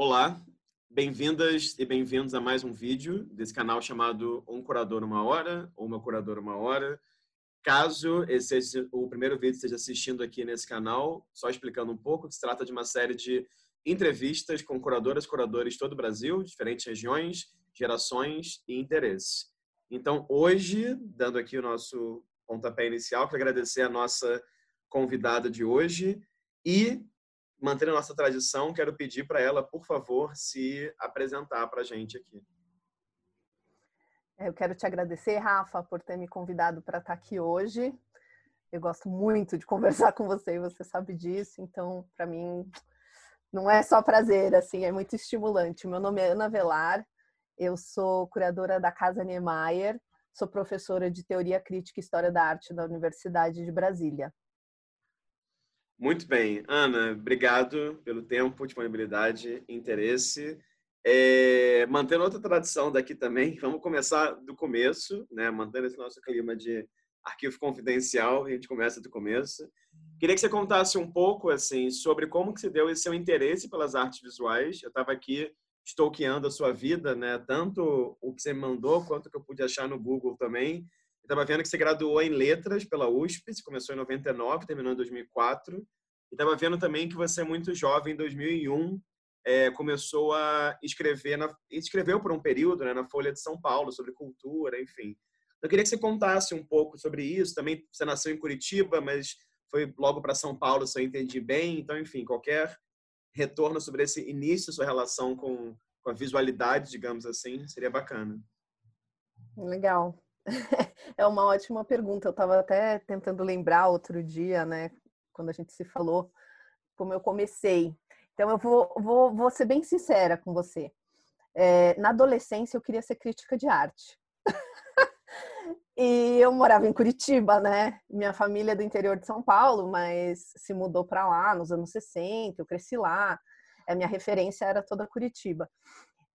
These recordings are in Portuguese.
Olá, bem-vindas e bem-vindos a mais um vídeo desse canal chamado Um Curador Uma Hora ou Uma Curadora Uma Hora. Caso esse seja o primeiro vídeo que esteja assistindo aqui nesse canal, só explicando um pouco, se trata de uma série de entrevistas com curadoras e curadores de todo o Brasil, diferentes regiões, gerações e interesses. Então, hoje, dando aqui o nosso pontapé inicial, quero agradecer a nossa convidada de hoje e, mantendo a nossa tradição, quero pedir para ela, por favor, se apresentar para a gente aqui. Eu quero te agradecer, Rafa, por ter me convidado para estar aqui hoje. Eu gosto muito de conversar com você e você sabe disso, então, para mim, não é só prazer, assim, é muito estimulante. Meu nome é Ana Velar, eu sou curadora da Casa Niemeyer, sou professora de Teoria Crítica e História da Arte da Universidade de Brasília. Muito bem. Ana, obrigado pelo tempo, disponibilidade, interesse. É, mantendo outra tradição daqui também, vamos começar do começo, né? mantendo esse nosso clima de arquivo confidencial, a gente começa do começo. Queria que você contasse um pouco assim sobre como que se deu esse seu interesse pelas artes visuais. Eu estava aqui stalkeando a sua vida, né? Tanto o que você me mandou quanto o que eu pude achar no Google também. Estava vendo que você graduou em letras pela USP, você começou em 99, terminou em 2004. E estava vendo também que você é muito jovem, em 2001, é, começou a escrever, na, escreveu por um período né, na Folha de São Paulo sobre cultura, enfim. Eu queria que você contasse um pouco sobre isso. Também você nasceu em Curitiba, mas foi logo para São Paulo, se eu entendi bem. Então, enfim, qualquer retorno sobre esse início, sua relação com, com a visualidade, digamos assim, seria bacana. Legal. É uma ótima pergunta. Eu estava até tentando lembrar outro dia, né, quando a gente se falou, como eu comecei. Então, eu vou, vou, vou ser bem sincera com você. É, na adolescência, eu queria ser crítica de arte. E eu morava em Curitiba, né? Minha família é do interior de São Paulo, mas se mudou para lá nos anos 60, eu cresci lá. A minha referência era toda Curitiba.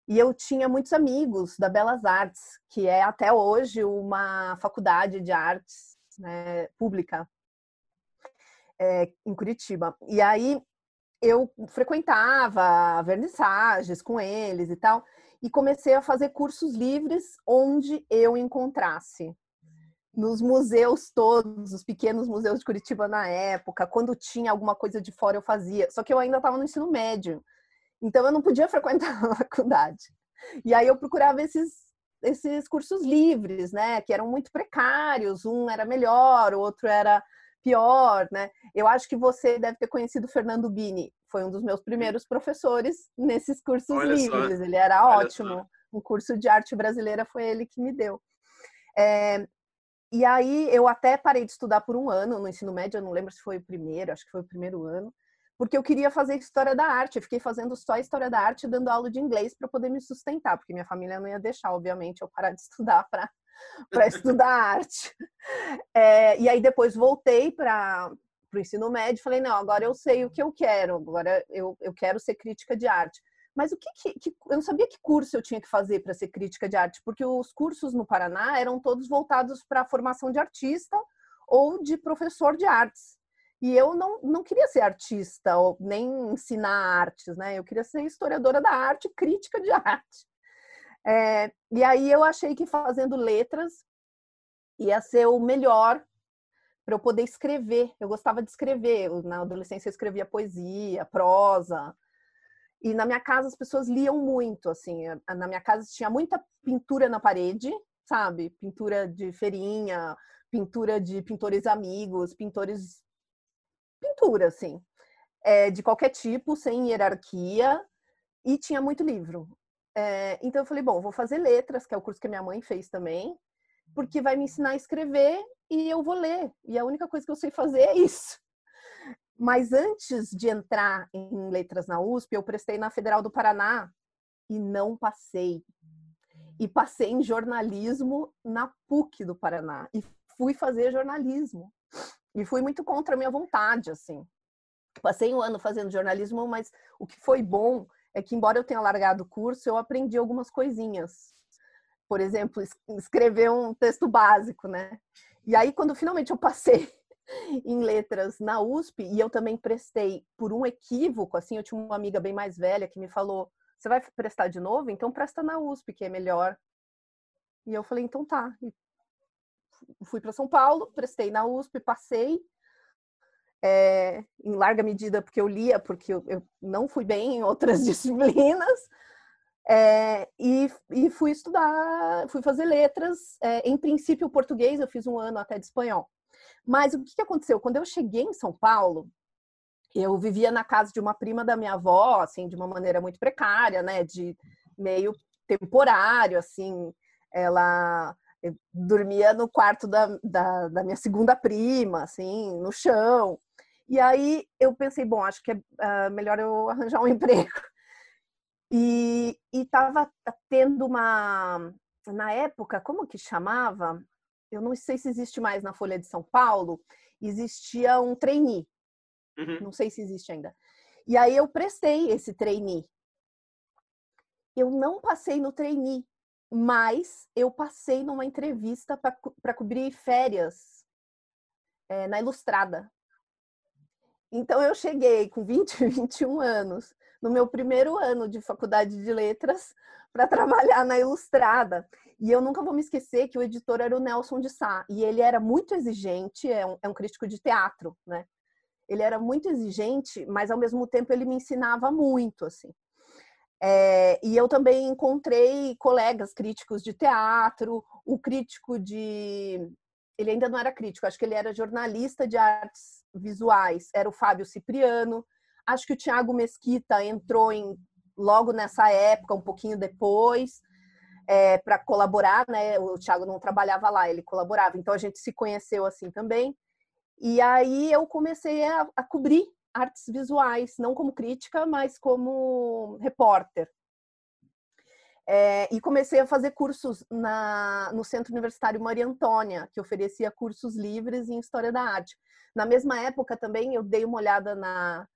E eu tinha muitos amigos da Belas Artes, que é até hoje uma faculdade de artes né, pública é, em Curitiba. E aí eu frequentava vernissagens com eles e tal, e comecei a fazer cursos livres onde eu encontrasse nos museus todos, os pequenos museus de Curitiba na época, quando tinha alguma coisa de fora eu fazia. Só que eu ainda estava no ensino médio, então eu não podia frequentar a faculdade. E aí eu procurava esses esses cursos livres, né, que eram muito precários. Um era melhor, o outro era pior, né? Eu acho que você deve ter conhecido o Fernando Bini, foi um dos meus primeiros professores nesses cursos Olha livres. Só. Ele era Olha ótimo. Só. Um curso de arte brasileira foi ele que me deu. É, e aí eu até parei de estudar por um ano no ensino médio, eu não lembro se foi o primeiro, acho que foi o primeiro ano, porque eu queria fazer história da arte. Eu fiquei fazendo só história da arte, dando aula de inglês para poder me sustentar, porque minha família não ia deixar, obviamente, eu parar de estudar para para estudar arte. É, e aí depois voltei para o ensino médio falei, não, agora eu sei o que eu quero, agora eu, eu quero ser crítica de arte. Mas o que, que, que, eu não sabia que curso eu tinha que fazer para ser crítica de arte, porque os cursos no Paraná eram todos voltados para a formação de artista ou de professor de artes. E eu não, não queria ser artista ou nem ensinar artes, né? Eu queria ser historiadora da arte, crítica de arte. É, e aí eu achei que fazendo letras ia ser o melhor para eu poder escrever. Eu gostava de escrever. Na adolescência eu escrevia poesia, prosa, e na minha casa as pessoas liam muito, assim. Na minha casa tinha muita pintura na parede, sabe? Pintura de feirinha, pintura de pintores amigos, pintores. Pintura, assim. É, de qualquer tipo, sem hierarquia. E tinha muito livro. É, então eu falei, bom, vou fazer letras, que é o curso que minha mãe fez também, porque vai me ensinar a escrever e eu vou ler. E a única coisa que eu sei fazer é isso. Mas antes de entrar em letras na USP, eu prestei na Federal do Paraná e não passei. E passei em jornalismo na PUC do Paraná e fui fazer jornalismo. E fui muito contra a minha vontade, assim. Passei um ano fazendo jornalismo, mas o que foi bom é que, embora eu tenha largado o curso, eu aprendi algumas coisinhas. Por exemplo, escrever um texto básico, né? E aí, quando finalmente eu passei em letras na USP e eu também prestei por um equívoco, assim, eu tinha uma amiga bem mais velha que me falou: "Você vai prestar de novo? Então presta na USP, que é melhor". E eu falei: "Então tá". E fui para São Paulo, prestei na USP, passei é, em larga medida porque eu lia, porque eu, eu não fui bem em outras disciplinas. É, e, e, fui estudar, fui fazer letras, é, em princípio português, eu fiz um ano até de espanhol. Mas o que, que aconteceu? Quando eu cheguei em São Paulo, eu vivia na casa de uma prima da minha avó, assim, de uma maneira muito precária, né, de meio temporário, assim, ela dormia no quarto da, da, da, minha segunda prima, assim, no chão. E aí eu pensei, bom, acho que é uh, melhor eu arranjar um emprego. E estava tendo uma, na época, como que chamava? Eu não sei se existe mais na Folha de São Paulo, existia um trainee. Uhum. Não sei se existe ainda. E aí eu prestei esse trainee. Eu não passei no trainee, mas eu passei numa entrevista para cobrir férias é, na Ilustrada. Então eu cheguei com 20, 21 anos, no meu primeiro ano de faculdade de letras, para trabalhar na Ilustrada. E eu nunca vou me esquecer que o editor era o Nelson de Sá, e ele era muito exigente, é um, é um crítico de teatro, né? Ele era muito exigente, mas ao mesmo tempo ele me ensinava muito, assim. É, e eu também encontrei colegas críticos de teatro, o crítico de. Ele ainda não era crítico, acho que ele era jornalista de artes visuais, era o Fábio Cipriano. Acho que o Tiago Mesquita entrou em, logo nessa época, um pouquinho depois, é, para colaborar, né? O Tiago não trabalhava lá, ele colaborava, então a gente se conheceu assim também. E aí eu comecei a, a cobrir artes visuais, não como crítica, mas como repórter. É, e comecei a fazer cursos na, no Centro Universitário Maria Antônia, que oferecia cursos livres em História da Arte. Na mesma época também eu dei uma olhada na,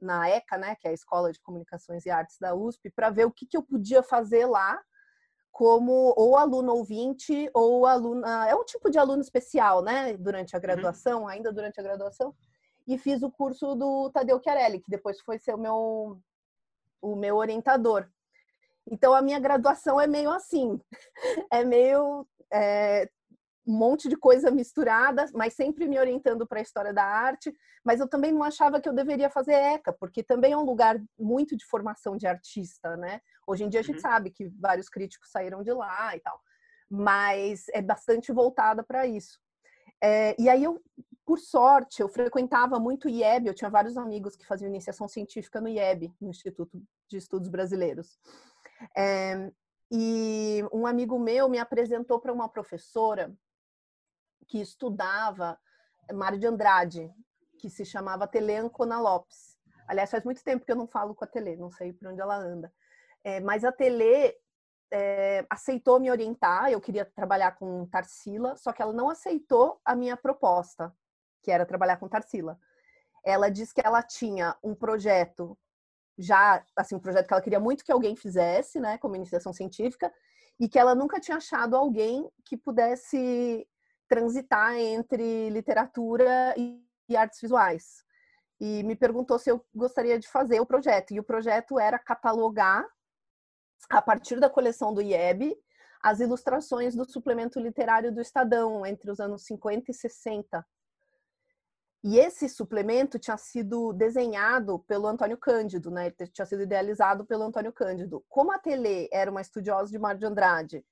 na ECA, né, que é a Escola de Comunicações e Artes da USP, para ver o que, que eu podia fazer lá como ou aluno ouvinte ou aluna. É um tipo de aluno especial, né, durante a uhum. graduação, uhum. ainda durante a graduação e fiz o curso do Tadeu Chiarelli, que depois foi ser o meu, o meu orientador. Então, a minha graduação é meio assim, é meio é, um monte de coisa misturada, mas sempre me orientando para a história da arte. Mas eu também não achava que eu deveria fazer ECA, porque também é um lugar muito de formação de artista, né? Hoje em dia a gente uhum. sabe que vários críticos saíram de lá e tal, mas é bastante voltada para isso. É, e aí eu por sorte, eu frequentava muito o IEB, eu tinha vários amigos que faziam iniciação científica no IEB, no Instituto de Estudos Brasileiros. É, e um amigo meu me apresentou para uma professora que estudava Mário de Andrade, que se chamava Tele Ancona Lopes. Aliás, faz muito tempo que eu não falo com a Tele, não sei por onde ela anda. É, mas a Tele é, aceitou me orientar, eu queria trabalhar com Tarsila, só que ela não aceitou a minha proposta que era trabalhar com Tarsila. Ela disse que ela tinha um projeto já, assim, um projeto que ela queria muito que alguém fizesse, né, como iniciação científica, e que ela nunca tinha achado alguém que pudesse transitar entre literatura e, e artes visuais. E me perguntou se eu gostaria de fazer o projeto. E o projeto era catalogar, a partir da coleção do IEB, as ilustrações do suplemento literário do Estadão entre os anos 50 e 60. E esse suplemento tinha sido desenhado pelo Antônio Cândido, né? Ele tinha sido idealizado pelo Antônio Cândido. Como a Tele era uma estudiosa de Mar de Andrade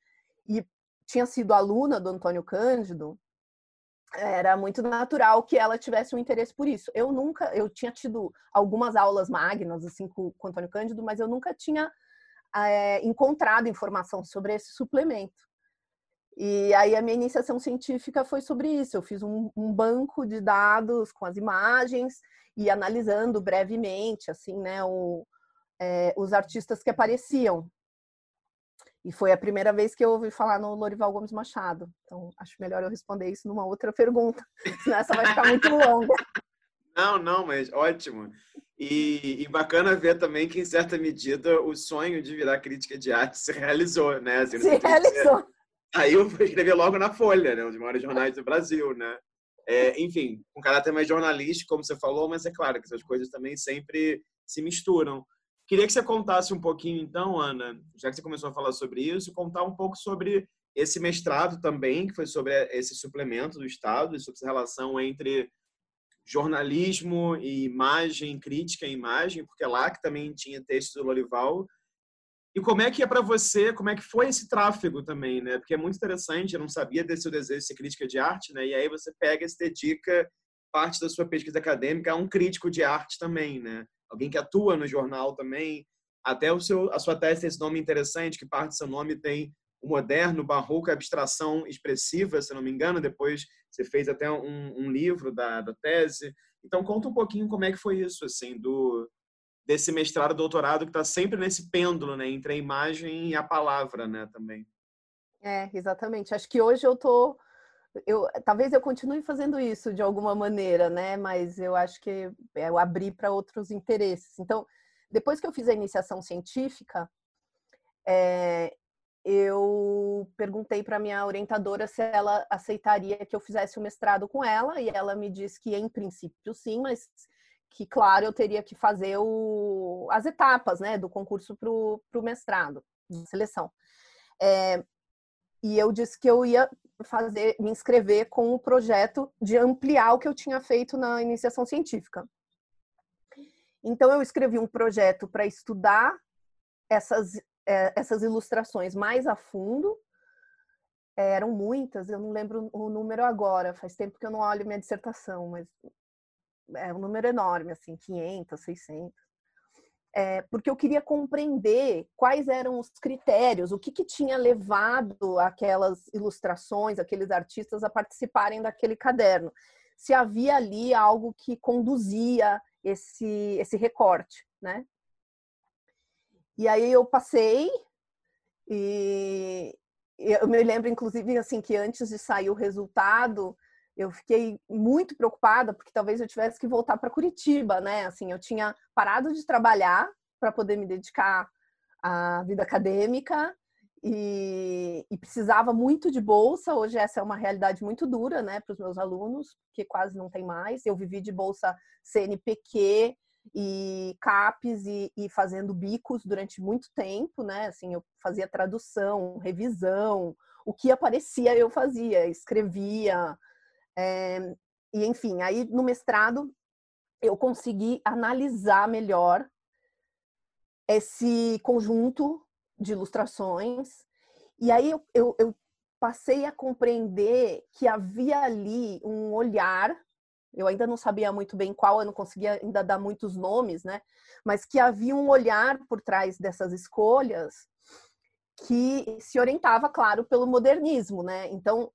e tinha sido aluna do Antônio Cândido, era muito natural que ela tivesse um interesse por isso. Eu nunca, eu tinha tido algumas aulas magnas assim com, com o Antônio Cândido, mas eu nunca tinha é, encontrado informação sobre esse suplemento. E aí a minha iniciação científica foi sobre isso. Eu fiz um, um, banco de dados com as imagens e analisando brevemente, assim, né, o, é, os artistas que apareciam. E foi a primeira vez que eu ouvi falar no Lorival Gomes Machado. Então, acho melhor eu responder isso numa outra pergunta, senão essa vai ficar muito longa. Não, não, mas ótimo. E, e, bacana ver também que, em certa medida, o sonho de virar crítica de arte se realizou, né? Assim, se realizou. Aí eu fui escrever logo na Folha, né? Um dos maiores jornais do Brasil, né? É, enfim, um caráter mais jornalístico, como você falou, mas é claro que essas coisas também sempre se misturam. Queria que você contasse um pouquinho, então, Ana, já que você começou a falar sobre isso, contar um pouco sobre esse mestrado também, que foi sobre esse suplemento do Estado, sobre essa relação entre jornalismo e imagem, crítica e imagem, porque lá que também tinha texto do Lorival. E como é que é para você, como é que foi esse tráfego também, né? Porque é muito interessante, eu não sabia desse desejo de ser crítica de arte, né? E aí você pega e se dedica parte da sua pesquisa acadêmica a um crítico de arte também, né? alguém que atua no jornal também. Até o seu, a sua tese tem esse nome interessante, que parte do seu nome tem o moderno, barroco, abstração expressiva, se não me engano. Depois você fez até um, um livro da, da tese. Então conta um pouquinho como é que foi isso, assim, do desse mestrado, doutorado que está sempre nesse pêndulo, né, entre a imagem e a palavra, né, também. É, exatamente. Acho que hoje eu tô eu talvez eu continue fazendo isso de alguma maneira, né? Mas eu acho que eu abri para outros interesses. Então, depois que eu fiz a iniciação científica, é, eu perguntei para minha orientadora se ela aceitaria que eu fizesse o mestrado com ela e ela me disse que em princípio sim, mas que claro eu teria que fazer o, as etapas, né, do concurso para o mestrado, de seleção. É, e eu disse que eu ia fazer, me inscrever com o projeto de ampliar o que eu tinha feito na iniciação científica. Então eu escrevi um projeto para estudar essas é, essas ilustrações mais a fundo. É, eram muitas, eu não lembro o número agora, faz tempo que eu não olho minha dissertação, mas é um número enorme, assim, 500, 600 é, porque eu queria compreender quais eram os critérios, o que, que tinha levado aquelas ilustrações, aqueles artistas a participarem daquele caderno. Se havia ali algo que conduzia esse, esse recorte, né? E aí eu passei e eu me lembro, inclusive, assim, que antes de sair o resultado, eu fiquei muito preocupada porque talvez eu tivesse que voltar para Curitiba, né? Assim, eu tinha parado de trabalhar para poder me dedicar à vida acadêmica e, e, precisava muito de bolsa. Hoje essa é uma realidade muito dura, né, para os meus alunos, que quase não tem mais. Eu vivi de bolsa CNPq e CAPES e, e fazendo bicos durante muito tempo, né? Assim, eu fazia tradução, revisão, o que aparecia eu fazia, escrevia, é, e enfim, aí no mestrado eu consegui analisar melhor esse conjunto de ilustrações. E aí eu, eu, eu, passei a compreender que havia ali um olhar, eu ainda não sabia muito bem qual, eu não conseguia ainda dar muitos nomes, né? Mas que havia um olhar por trás dessas escolhas que se orientava, claro, pelo modernismo, né? Então,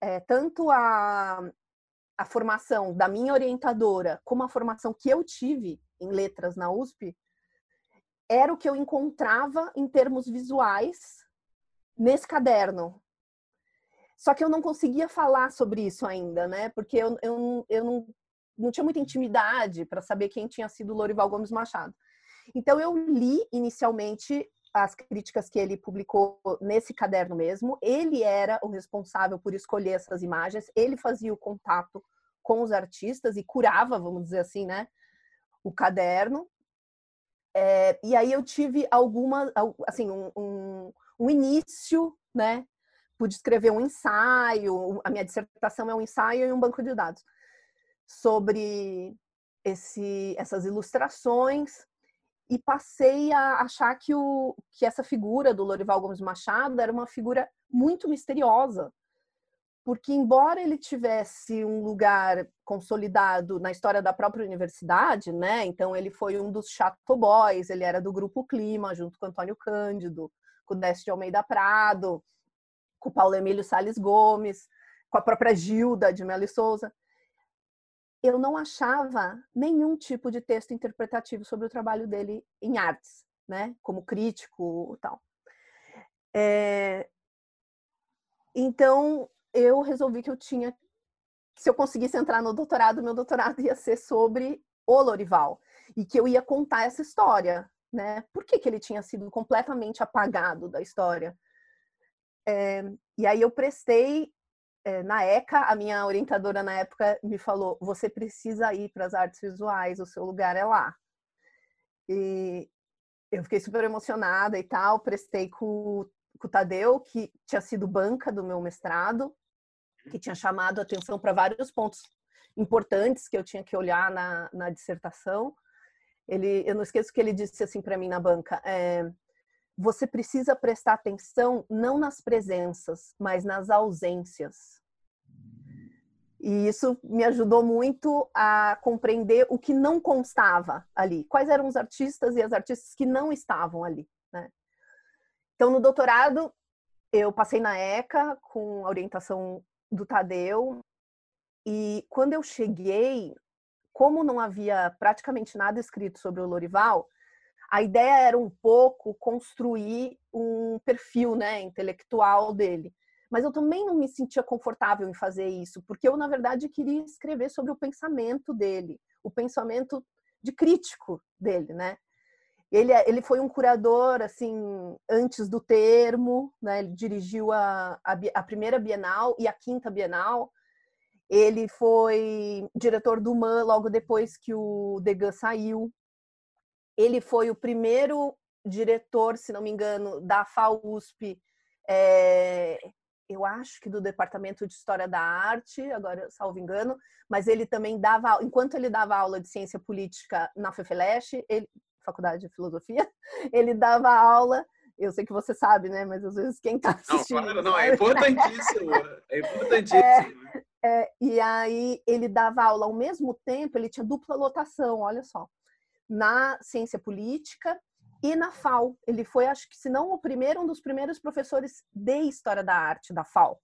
é, tanto a, a formação da minha orientadora como a formação que eu tive em letras na USP era o que eu encontrava em termos visuais nesse caderno. Só que eu não conseguia falar sobre isso ainda, né? Porque eu, eu, eu não, não tinha muita intimidade para saber quem tinha sido Lorival Gomes Machado. Então eu li inicialmente as críticas que ele publicou nesse caderno mesmo. Ele era o responsável por escolher essas imagens, ele fazia o contato com os artistas e curava, vamos dizer assim, né, o caderno. É, e aí eu tive alguma, assim, um, um, um início, né, pude escrever um ensaio, a minha dissertação é um ensaio e um banco de dados sobre esse, essas ilustrações e passei a achar que, o, que essa figura do Lorival Gomes Machado era uma figura muito misteriosa, porque embora ele tivesse um lugar consolidado na história da própria universidade, né? Então ele foi um dos Chateau Boys, ele era do grupo Clima, junto com Antônio Cândido, com Décio Almeida Prado, com Paulo Emílio Sales Gomes, com a própria Gilda de Melo e Souza eu não achava nenhum tipo de texto interpretativo sobre o trabalho dele em artes, né? Como crítico tal. É... Então, eu resolvi que eu tinha... Se eu conseguisse entrar no doutorado, meu doutorado ia ser sobre o Lorival. E que eu ia contar essa história, né? Por que, que ele tinha sido completamente apagado da história? É... E aí eu prestei é, na ECA, a minha orientadora na época me falou: você precisa ir para as artes visuais, o seu lugar é lá. E eu fiquei super emocionada e tal, prestei com, com o Tadeu, que tinha sido banca do meu mestrado, que tinha chamado atenção para vários pontos importantes que eu tinha que olhar na, na dissertação. Ele, eu não esqueço que ele disse assim para mim na banca: é, você precisa prestar atenção não nas presenças, mas nas ausências. E isso me ajudou muito a compreender o que não constava ali, quais eram os artistas e as artistas que não estavam ali. Né? Então, no doutorado, eu passei na ECA com a orientação do Tadeu, e quando eu cheguei, como não havia praticamente nada escrito sobre o Lorival, a ideia era um pouco construir um perfil né, intelectual dele. Mas eu também não me sentia confortável em fazer isso, porque eu, na verdade, queria escrever sobre o pensamento dele, o pensamento de crítico dele, né? Ele, é, ele foi um curador, assim, antes do termo, né? Ele dirigiu a, a, a primeira Bienal e a quinta Bienal. Ele foi diretor do MAN logo depois que o Degas saiu. Ele foi o primeiro diretor, se não me engano, da FAUSP, é, eu acho que do Departamento de História da Arte, agora salvo engano, mas ele também dava, enquanto ele dava aula de ciência política na FEFELESH, ele, Faculdade de Filosofia, ele dava aula eu sei que você sabe, né? Mas às vezes quem está assistindo. Não, não, é importantíssimo. É importantíssimo. É, é, e aí ele dava aula ao mesmo tempo, ele tinha dupla lotação, olha só, na ciência política e na FAO. Ele foi, acho que, se não o primeiro, um dos primeiros professores de História da Arte da FAO.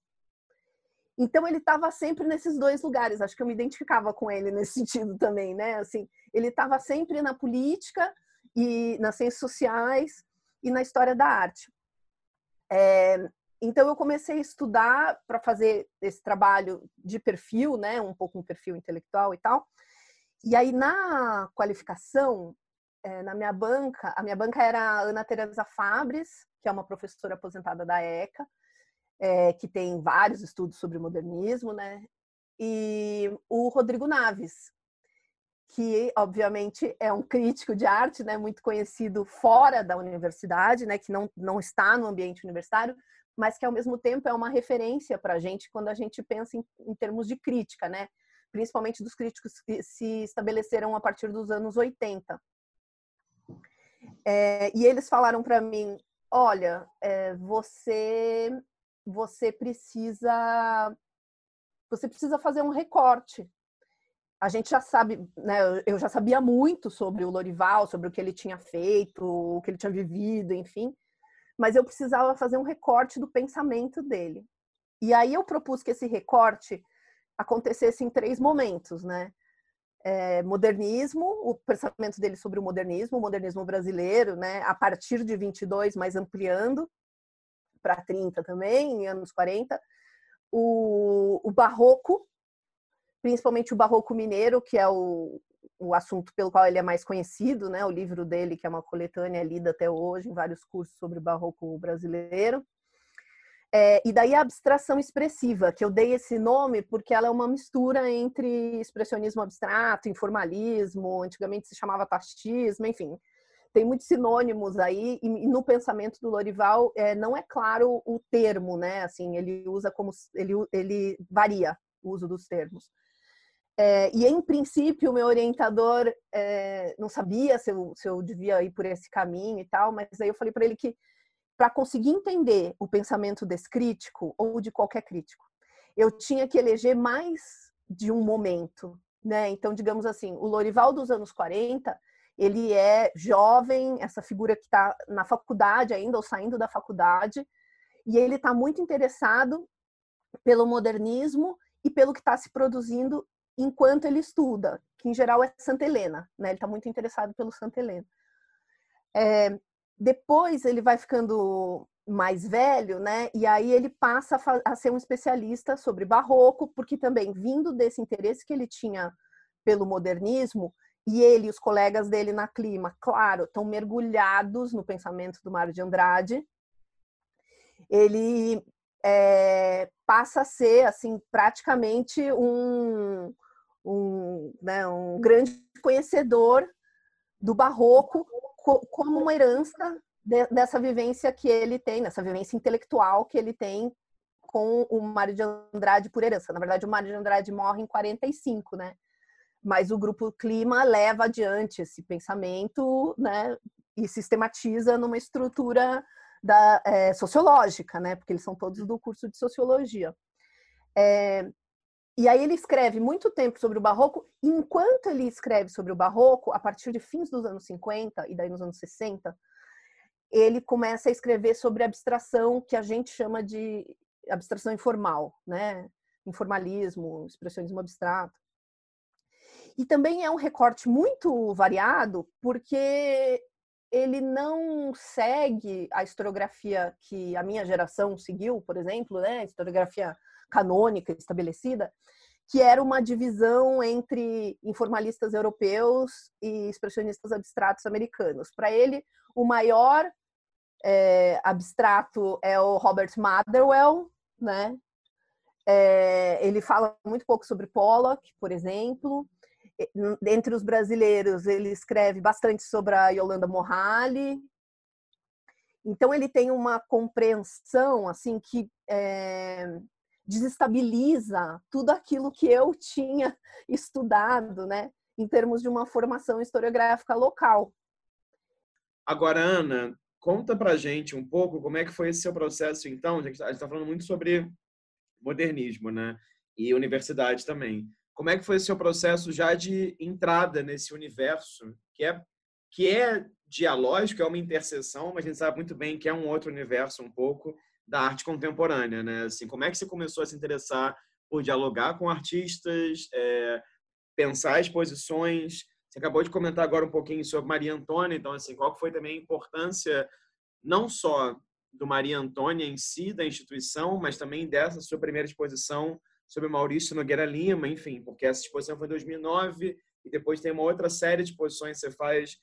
Então ele estava sempre nesses dois lugares. Acho que eu me identificava com ele nesse sentido também, né? Assim, ele estava sempre na política e nas ciências sociais e na história da arte. É, então eu comecei a estudar para fazer esse trabalho de perfil, né? Um pouco um perfil intelectual e tal. E aí na qualificação é, na minha banca, a minha banca era a Ana Teresa Fabres, que é uma professora aposentada da ECA, é, que tem vários estudos sobre modernismo, né? E o Rodrigo Naves, que obviamente é um crítico de arte, né, muito conhecido fora da universidade, né, que não, não está no ambiente universitário, mas que ao mesmo tempo é uma referência para a gente quando a gente pensa em, em, termos de crítica, né, principalmente dos críticos que se estabeleceram a partir dos anos 80. É, e eles falaram para mim: olha, é, você você precisa você precisa fazer um recorte. A gente já sabe, né, eu já sabia muito sobre o Lorival, sobre o que ele tinha feito, o que ele tinha vivido, enfim, mas eu precisava fazer um recorte do pensamento dele. E aí eu propus que esse recorte acontecesse em três momentos, né? é, modernismo, o pensamento dele sobre o modernismo, o modernismo brasileiro, né, a partir de 22, mas ampliando para 30 também, anos 40, o, o barroco, principalmente o barroco mineiro, que é o, o assunto pelo qual ele é mais conhecido, né, o livro dele, que é uma coletânea lida até hoje em vários cursos sobre o barroco brasileiro. É, e daí a abstração expressiva, que eu dei esse nome porque ela é uma mistura entre expressionismo abstrato, informalismo, antigamente se chamava taxismo, enfim. Tem muitos sinônimos aí, e, no pensamento do Lorival é, não é claro o termo, né? Assim, ele usa como. Ele, ele varia o uso dos termos. É, e em princípio, o meu orientador é, não sabia se eu, se eu devia ir por esse caminho e tal, mas aí eu falei para ele que para conseguir entender o pensamento desse crítico ou de qualquer crítico, eu tinha que eleger mais de um momento, né? Então, digamos assim, o Lorival dos anos 40, ele é jovem, essa figura que está na faculdade ainda ou saindo da faculdade, e ele está muito interessado pelo modernismo e pelo que está se produzindo enquanto ele estuda, que em geral é Santa Helena, né? Ele está muito interessado pelo Santa Helena. É, depois ele vai ficando mais velho, né? E aí ele passa a, a, ser um especialista sobre barroco, porque também vindo desse interesse que ele tinha pelo modernismo, e ele e os colegas dele na Clima, claro, estão mergulhados no pensamento do Mário de Andrade. Ele é, passa a ser assim praticamente um, um, né, um grande conhecedor do barroco como uma herança de, dessa vivência que ele tem, dessa vivência intelectual que ele tem com o Mário de Andrade por herança. Na verdade, o Mário de Andrade morre em 45, né? Mas o grupo Clima leva adiante esse pensamento, né? E sistematiza numa estrutura da, é, sociológica, né? Porque eles são todos do curso de sociologia. É, e aí ele escreve muito tempo sobre o barroco. E enquanto ele escreve sobre o barroco, a partir de fins dos anos 50 e daí nos anos 60, ele começa a escrever sobre abstração que a gente chama de abstração informal, né? Informalismo, expressionismo abstrato. E também é um recorte muito variado, porque ele não segue a historiografia que a minha geração seguiu, por exemplo, né? Historiografia canônica estabelecida, que era uma divisão entre informalistas europeus e expressionistas abstratos americanos. Para ele, o maior é, abstrato é o Robert Motherwell, né? É, ele fala muito pouco sobre Pollock, por exemplo. Entre os brasileiros, ele escreve bastante sobre a Yolanda Morali. Então, ele tem uma compreensão assim que é, desestabiliza tudo aquilo que eu tinha estudado, né, em termos de uma formação historiográfica local. Agora, Ana, conta pra gente um pouco como é que foi esse seu processo, então, a gente está tá falando muito sobre modernismo, né, e universidade também. Como é que foi esse seu processo já de entrada nesse universo, que é, que é dialógico, é uma interseção, mas a gente sabe muito bem que é um outro universo um pouco, da arte contemporânea, né? Assim, como é que você começou a se interessar por dialogar com artistas, é, pensar exposições? Você acabou de comentar agora um pouquinho sobre Maria Antônia, então assim, qual foi também a importância não só do Maria Antônia em si da instituição, mas também dessa sua primeira exposição sobre Maurício Nogueira Lima, enfim, porque essa exposição foi em 2009 e depois tem uma outra série de exposições que você faz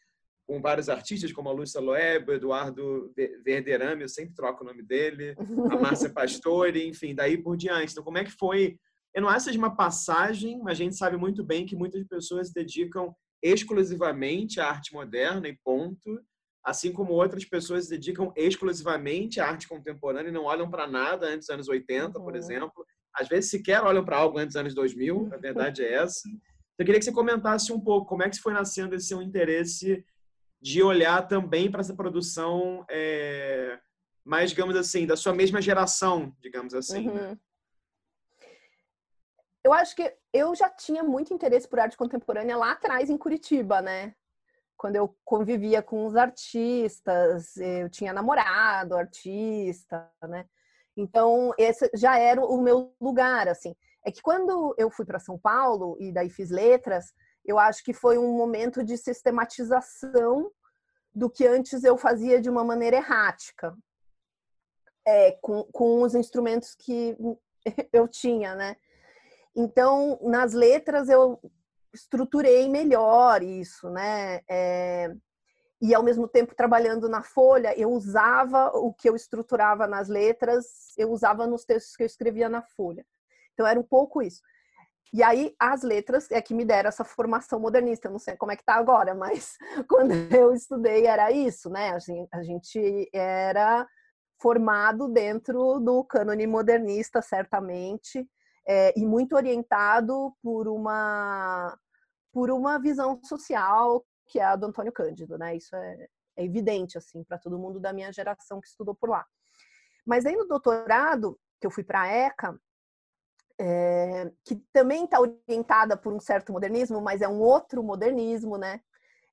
com vários artistas, como a Lúcia Loeb, o Eduardo Verderame, eu sempre troco o nome dele, a Márcia Pastore, enfim, daí por diante. Então, como é que foi? Eu não acho de uma passagem, mas a gente sabe muito bem que muitas pessoas se dedicam exclusivamente à arte moderna e ponto, assim como outras pessoas se dedicam exclusivamente à arte contemporânea e não olham para nada antes dos anos 80, uhum. por exemplo. Às vezes sequer olham para algo antes dos anos 2000, a verdade é essa. Então, eu queria que você comentasse um pouco como é que foi nascendo esse seu interesse de olhar também para essa produção é, mais, digamos assim, da sua mesma geração, digamos assim. Né? Uhum. Né? Eu acho que eu já tinha muito interesse por arte contemporânea lá atrás em Curitiba, né? Quando eu convivia com os artistas, eu tinha namorado, artista, né? Então, esse já era o meu lugar, assim. É que quando eu fui para São Paulo e daí fiz letras, eu acho que foi um momento de sistematização do que antes eu fazia de uma maneira errática, é, com, com os instrumentos que eu tinha, né? Então, nas letras eu estruturei melhor isso, né? É, e ao mesmo tempo trabalhando na folha, eu usava o que eu estruturava nas letras, eu usava nos textos que eu escrevia na folha. Então era um pouco isso. E aí, as letras é que me deram essa formação modernista. Eu não sei como é que tá agora, mas quando eu estudei era isso, né? Assim, a gente era formado dentro do cânone modernista, certamente, é, e muito orientado por uma, por uma visão social que é a do Antônio Cândido, né? Isso é, é evidente, assim, para todo mundo da minha geração que estudou por lá. Mas aí no doutorado, que eu fui para a ECA, é, que também está orientada por um certo modernismo, mas é um outro modernismo, né?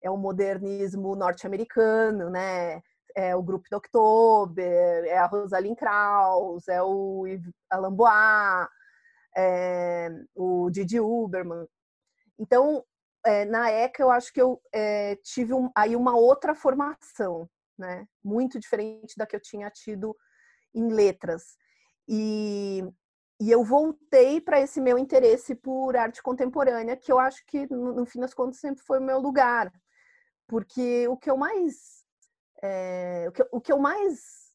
É o um modernismo norte-americano, né? É o grupo de Oktober, é a Rosalind Krauss, é o Alain Bois, é o Didi Uberman. Então, é, na ECA, eu acho que eu é, tive um, aí uma outra formação, né? Muito diferente da que eu tinha tido em letras. E e eu voltei para esse meu interesse por arte contemporânea, que eu acho que, no, no, fim das contas, sempre foi o meu lugar. Porque o que eu mais. É, o, que, o que eu mais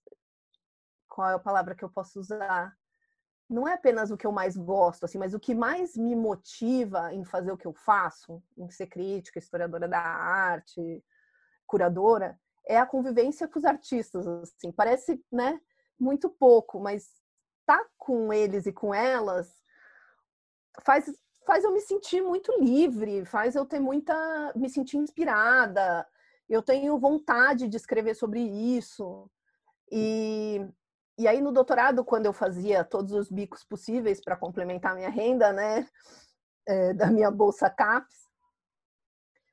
qual é a palavra que eu posso usar? Não é apenas o que eu mais gosto, assim, mas o que mais me motiva em fazer o que eu faço, em ser crítica, historiadora da arte, curadora, é a convivência com os artistas, assim. Parece, né, muito pouco, mas tá com eles e com elas faz faz eu me sentir muito livre, faz eu ter muita me sentir inspirada. Eu tenho vontade de escrever sobre isso. E e aí no doutorado, quando eu fazia todos os bicos possíveis para complementar a minha renda, né, é, da minha bolsa CAPES,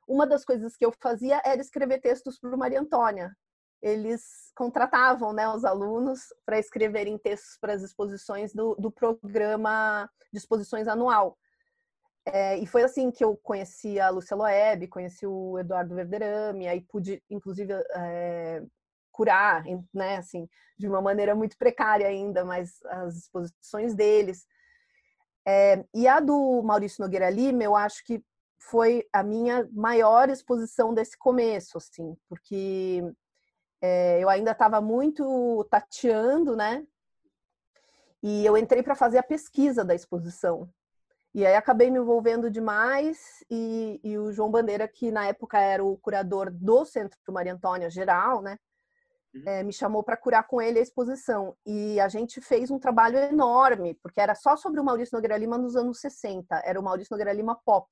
uma das coisas que eu fazia era escrever textos para Maria Antônia. Eles contratavam né, os alunos para escreverem textos para as exposições do, do programa de exposições anual. É, e foi assim que eu conheci a Lúcia Loeb, conheci o Eduardo Verderame, aí pude, inclusive, é, curar, né, assim, de uma maneira muito precária ainda, mas as exposições deles. É, e a do Maurício Nogueira Lima, eu acho que foi a minha maior exposição desse começo, assim, porque é, eu ainda estava muito tateando, né? E eu entrei para fazer a pesquisa da exposição. E aí acabei me envolvendo demais e, e, o João Bandeira, que na época era o curador do Centro Maria Antônia Geral, né? é, me chamou para curar com ele a exposição. E a gente fez um trabalho enorme, porque era só sobre o Maurício Nogueira Lima nos anos 60. Era o Maurício Nogueira Lima Pop.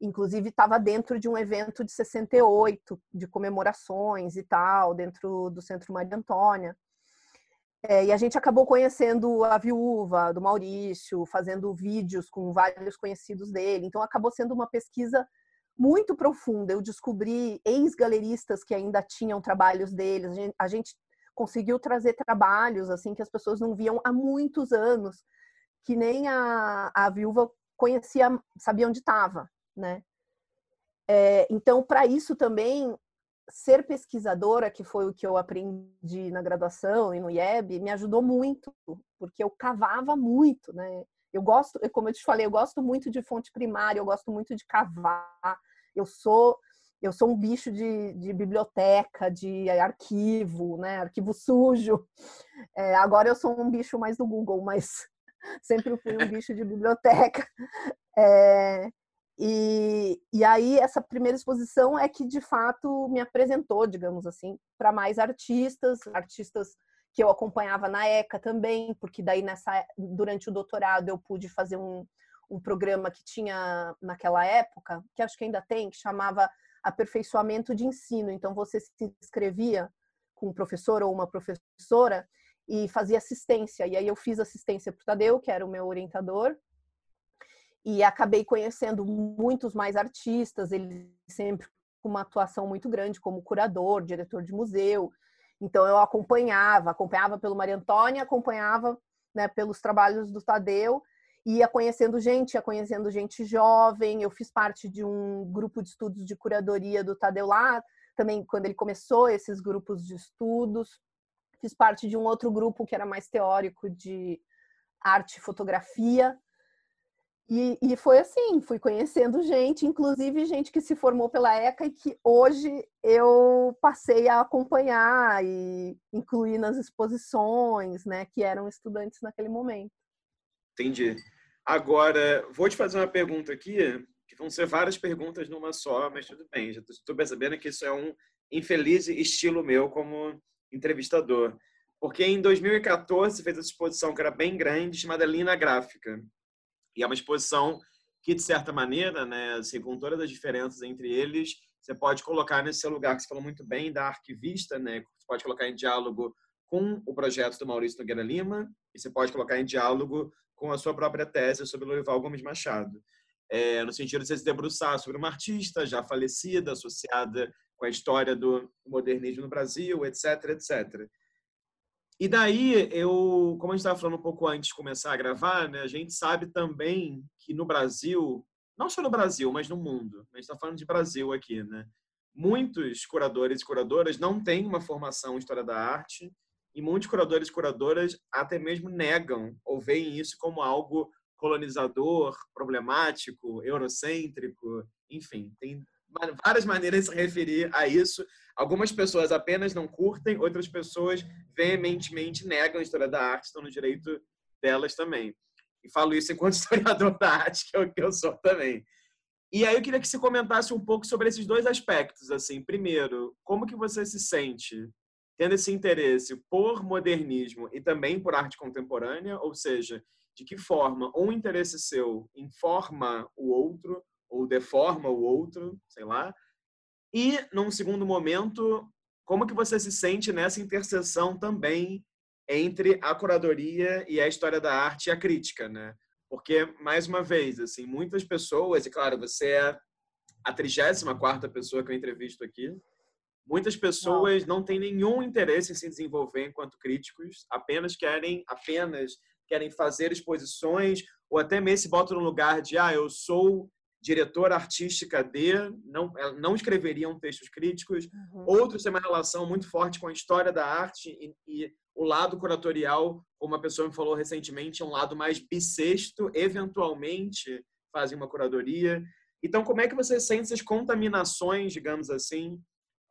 Inclusive, estava dentro de um evento de 68, de comemorações e tal, dentro do Centro Maria Antônia. É, e a gente acabou conhecendo a viúva do Maurício, fazendo vídeos com vários conhecidos dele. Então, acabou sendo uma pesquisa muito profunda. Eu descobri ex-galeristas que ainda tinham trabalhos deles. A gente, a gente, conseguiu trazer trabalhos assim que as pessoas não viam há muitos anos, que nem a, a viúva conhecia, sabia onde estava, né? É, então, para isso também, ser pesquisadora, que foi o que eu aprendi na graduação e no IEB, me ajudou muito, porque eu cavava muito, né? Eu gosto, como eu te falei, eu gosto muito de fonte primária, eu gosto muito de cavar. Eu sou eu sou um bicho de, de biblioteca, de arquivo, né? Arquivo sujo. É, agora eu sou um bicho mais do Google, mas sempre fui um bicho de biblioteca. É, e, e aí essa primeira exposição é que de fato me apresentou, digamos assim, para mais artistas, artistas que eu acompanhava na ECA também, porque daí nessa durante o doutorado eu pude fazer um, um programa que tinha naquela época, que acho que ainda tem, que chamava aperfeiçoamento de ensino. Então você se inscrevia com um professor ou uma professora e fazia assistência. E aí eu fiz assistência para o Tadeu, que era o meu orientador, e acabei conhecendo muitos mais artistas, ele sempre com uma atuação muito grande como curador, diretor de museu. Então eu acompanhava, acompanhava pelo Maria Antônia, acompanhava né, pelos trabalhos do Tadeu, ia conhecendo gente, ia conhecendo gente jovem. Eu fiz parte de um grupo de estudos de curadoria do Tadeu lá, também quando ele começou esses grupos de estudos. Fiz parte de um outro grupo que era mais teórico de arte e fotografia. E, e, foi assim, fui conhecendo gente, inclusive gente que se formou pela ECA e que hoje eu passei a acompanhar e incluir nas exposições, né, que eram estudantes naquele momento. Entendi. Agora, vou te fazer uma pergunta aqui, que vão ser várias perguntas numa só, mas tudo bem, já estou percebendo que isso é um infeliz estilo meu como entrevistador. Porque em 2014 fez essa exposição que era bem grande, chamada Lina Gráfica e é uma exposição que, de certa maneira, né, assim, com todas as diferenças entre eles, você pode colocar nesse lugar que você falou muito bem, da arquivista, né? Você pode colocar em diálogo com o projeto do Maurício Nogueira Lima e você pode colocar em diálogo com a sua própria tese sobre Lourival Gomes Machado. É, no sentido de você se debruçar sobre uma artista já falecida, associada com a história do modernismo no Brasil, etc, etc. E daí, eu, como a gente estava falando um pouco antes de começar a gravar, né, a gente sabe também que no Brasil, não só no Brasil, mas no mundo, a gente está falando de Brasil aqui, né? Muitos curadores e curadoras não têm uma formação em história da arte e muitos curadores e curadoras até mesmo negam ou veem isso como algo colonizador, problemático, eurocêntrico, enfim, tem várias maneiras de se referir a isso. Algumas pessoas apenas não curtem, outras pessoas veementemente negam a história da arte, estão no direito delas também. E falo isso enquanto historiador da arte, que é o que eu sou também. E aí eu queria que você comentasse um pouco sobre esses dois aspectos, assim. Primeiro, como que você se sente tendo esse interesse por modernismo e também por arte contemporânea, ou seja, de que forma um interesse seu informa o outro ou deforma o outro, sei lá. E num segundo momento, como que você se sente nessa interseção também entre a curadoria e a história da arte e a crítica, né? Porque mais uma vez, assim, muitas pessoas, e claro, você é a 34ª pessoa que eu entrevisto aqui, Muitas pessoas não. não têm nenhum interesse em se desenvolver enquanto críticos, apenas querem apenas querem fazer exposições ou até mesmo se botam no lugar de ah, eu sou diretora artística de, não não escreveriam textos críticos. Uhum. Outros têm uma relação muito forte com a história da arte e, e o lado curatorial, como uma pessoa me falou recentemente, é um lado mais bissexto, eventualmente fazem uma curadoria. Então, como é que você sente essas contaminações, digamos assim,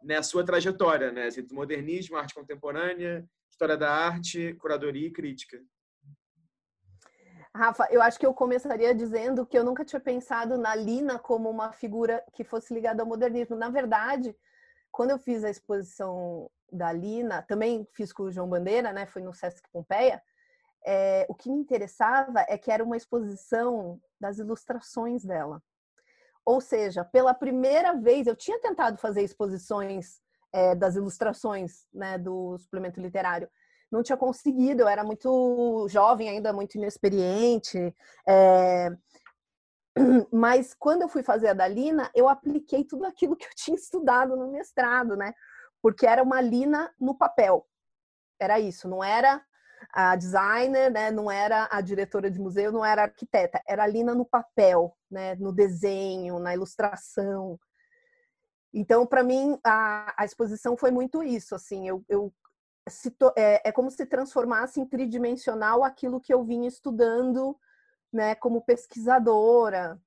na sua trajetória, né? Assim, modernismo, arte contemporânea, história da arte, curadoria e crítica. Rafa, eu acho que eu começaria dizendo que eu nunca tinha pensado na Lina como uma figura que fosse ligada ao modernismo. Na verdade, quando eu fiz a exposição da Lina, também fiz com o João Bandeira, né? Foi no Sesc Pompeia. É, o que me interessava é que era uma exposição das ilustrações dela. Ou seja, pela primeira vez, eu tinha tentado fazer exposições é, das ilustrações né, do suplemento literário. Não tinha conseguido, eu era muito jovem ainda, muito inexperiente. É... Mas quando eu fui fazer a Dalina, eu apliquei tudo aquilo que eu tinha estudado no mestrado, né? Porque era uma lina no papel. Era isso, não era a designer, né, não era a diretora de museu, não era arquiteta, era a Lina no papel, né, no desenho, na ilustração. Então, para mim, a, a, exposição foi muito isso, assim, eu, eu to, é, é, como se transformasse em tridimensional aquilo que eu vinha estudando, né, como pesquisadora.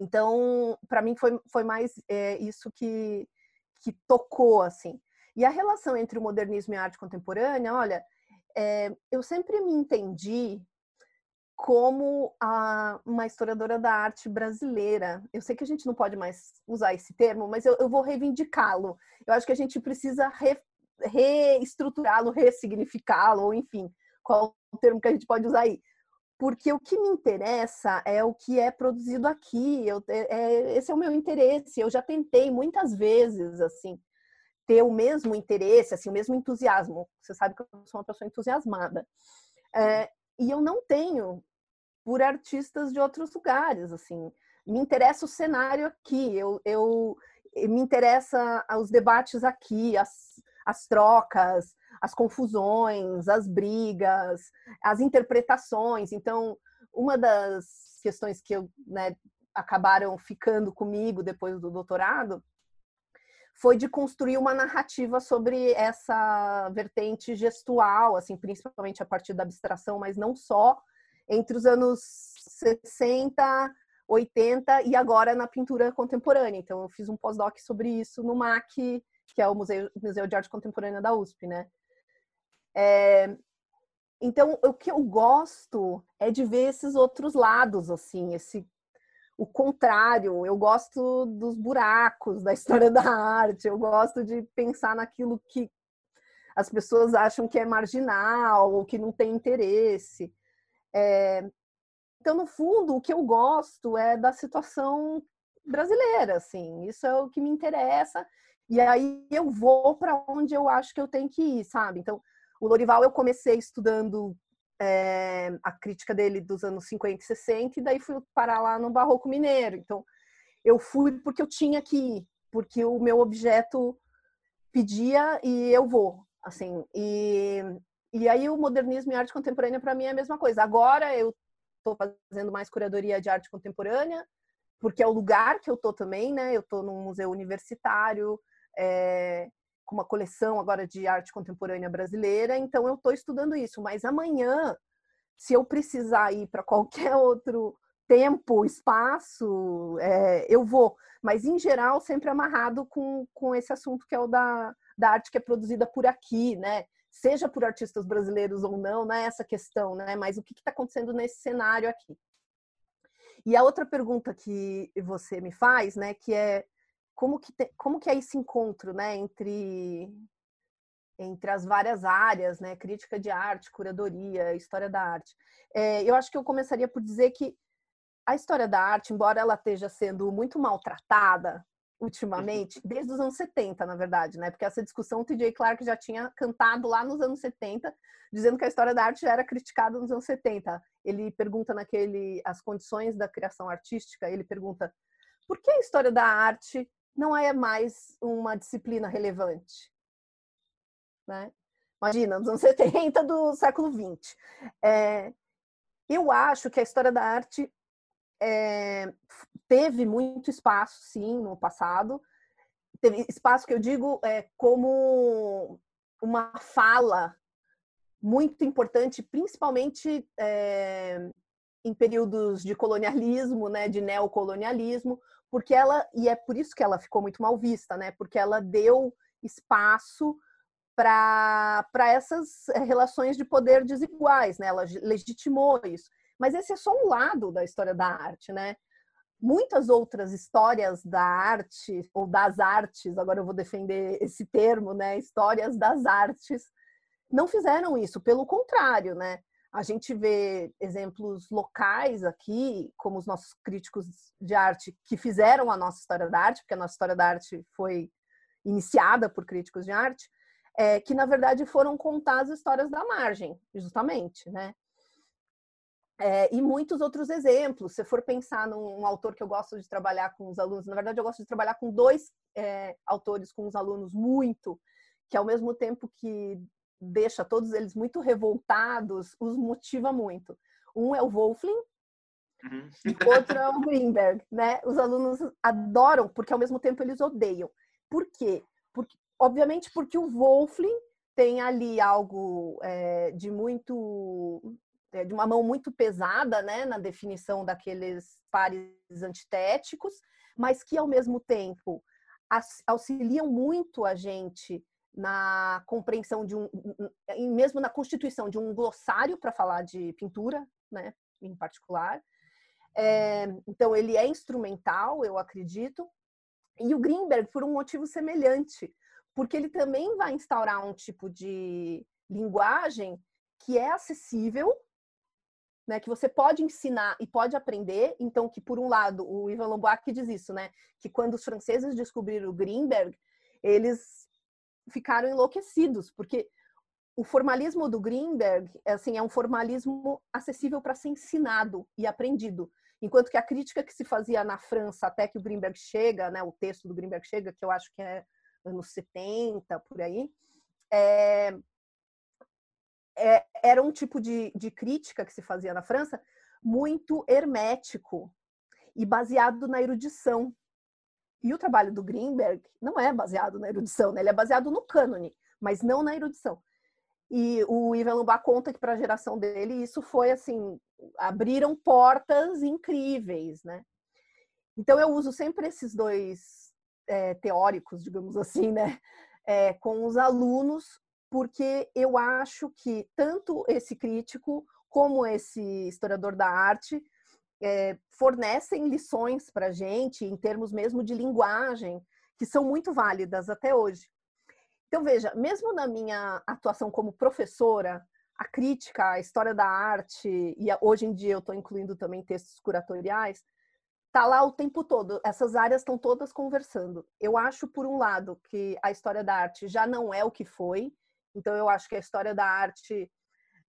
Então, para mim foi, foi mais é, isso que, que tocou, assim. E a relação entre o modernismo e a arte contemporânea, olha, é, eu sempre me entendi como a, uma historiadora da arte brasileira. Eu sei que a gente não pode mais usar esse termo, mas eu, eu vou reivindicá-lo. Eu acho que a gente precisa re, reestruturá-lo, ressignificá-lo, ou enfim, qual o termo que a gente pode usar aí. Porque o que me interessa é o que é produzido aqui. Eu, é, é esse é o meu interesse. Eu já tentei muitas vezes, assim, ter o mesmo interesse, assim, o mesmo entusiasmo. Você sabe que eu sou uma pessoa entusiasmada. É, e eu não tenho por artistas de outros lugares, assim. Me interessa o cenário aqui, eu, eu me interessa os debates aqui, as, as trocas, as confusões, as brigas, as interpretações. Então, uma das questões que eu, né, acabaram ficando comigo depois do doutorado foi de construir uma narrativa sobre essa vertente gestual, assim, principalmente a partir da abstração, mas não só, entre os anos 60, 80 e agora na pintura contemporânea. Então, eu fiz um pós-doc sobre isso no MAC, que é o Museu, Museu de Arte Contemporânea da USP, né? É, então, o que eu gosto é de ver esses outros lados, assim, esse o contrário, eu gosto dos buracos da história da arte, eu gosto de pensar naquilo que as pessoas acham que é marginal ou que não tem interesse. É... Então, no fundo, o que eu gosto é da situação brasileira, assim, isso é o que me interessa. E aí eu vou para onde eu acho que eu tenho que ir, sabe? Então, o Lorival eu comecei estudando é, a crítica dele dos anos 50 e 60, e daí fui parar lá no Barroco Mineiro. Então, eu fui porque eu tinha que ir, porque o meu objeto pedia e eu vou, assim. E, e aí o modernismo e arte contemporânea para mim é a mesma coisa. Agora eu estou fazendo mais curadoria de arte contemporânea, porque é o lugar que eu tô também, né? Eu tô num museu universitário, é, com uma coleção agora de arte contemporânea brasileira, então eu estou estudando isso. Mas amanhã, se eu precisar ir para qualquer outro tempo, espaço, é, eu vou. Mas, em geral, sempre amarrado com, com esse assunto que é o da, da arte que é produzida por aqui, né? Seja por artistas brasileiros ou não, não é essa questão, né? Mas o que está acontecendo nesse cenário aqui? E a outra pergunta que você me faz, né, que é como que, te, como que é esse encontro, né, entre entre as várias áreas, né, crítica de arte, curadoria, história da arte. É, eu acho que eu começaria por dizer que a história da arte, embora ela esteja sendo muito maltratada ultimamente, desde os anos 70, na verdade, né? Porque essa discussão o TJ Clark já tinha cantado lá nos anos 70, dizendo que a história da arte já era criticada nos anos 70. Ele pergunta naquele as condições da criação artística, ele pergunta: "Por que a história da arte não é mais uma disciplina relevante?" Né? Imagina, nos anos 70 do século 20. É, eu acho que a história da arte é, teve muito espaço, sim, no passado. Teve espaço que eu digo é, como uma fala muito importante, principalmente é, em períodos de colonialismo, né, de neocolonialismo, porque ela e é por isso que ela ficou muito mal vista, né, porque ela deu espaço para essas relações de poder desiguais, né, ela legitimou isso. Mas esse é só um lado da história da arte, né? Muitas outras histórias da arte ou das artes, agora eu vou defender esse termo, né? Histórias das artes, não fizeram isso, pelo contrário, né? A gente vê exemplos locais aqui, como os nossos críticos de arte que fizeram a nossa história da arte, porque a nossa história da arte foi iniciada por críticos de arte, é, que na verdade foram contar as histórias da margem, justamente, né? É, e muitos outros exemplos. Se for pensar num um autor que eu gosto de trabalhar com os alunos, na verdade, eu gosto de trabalhar com dois é, autores com os alunos muito, que ao mesmo tempo que deixa todos eles muito revoltados, os motiva muito. Um é o Wolfling, uhum. outro é o Greenberg, né? Os alunos adoram, porque ao mesmo tempo eles odeiam. Por quê? Porque, obviamente, porque o Wolfling tem ali algo é, de muito é, de uma mão muito pesada né, na definição daqueles pares antitéticos, mas que, ao mesmo tempo, auxiliam muito a gente na compreensão de um, mesmo na constituição de um glossário para falar de pintura, né, em particular. É, então, ele é instrumental, eu acredito. E o Greenberg, por um motivo semelhante, porque ele também vai instaurar um tipo de linguagem que é acessível né, que você pode ensinar e pode aprender. Então, que por um lado, o Ivan Lombardi diz isso, né, que quando os franceses descobriram o Greenberg, eles ficaram enlouquecidos, porque o formalismo do Greenberg, assim, é um formalismo acessível para ser ensinado e aprendido. Enquanto que a crítica que se fazia na França até que o Greenberg chega, né, o texto do Greenberg chega, que eu acho que é anos 70, por aí, é, é, era um tipo de, de crítica que se fazia na França muito hermético e baseado na erudição. E o trabalho do Greenberg não é baseado na erudição, né? ele é baseado no cânone, mas não na erudição. E o Ivan Lubach conta que para a geração dele isso foi assim, abriram portas incríveis, né? Então eu uso sempre esses dois é, teóricos, digamos assim, né, é, com os alunos porque eu acho que tanto esse crítico como esse historiador da arte é, fornecem lições para a gente, em termos mesmo de linguagem, que são muito válidas até hoje. Então, veja, mesmo na minha atuação como professora, a crítica, a história da arte, e hoje em dia eu estou incluindo também textos curatoriais, está lá o tempo todo. Essas áreas estão todas conversando. Eu acho, por um lado, que a história da arte já não é o que foi, então, eu acho que a história da arte,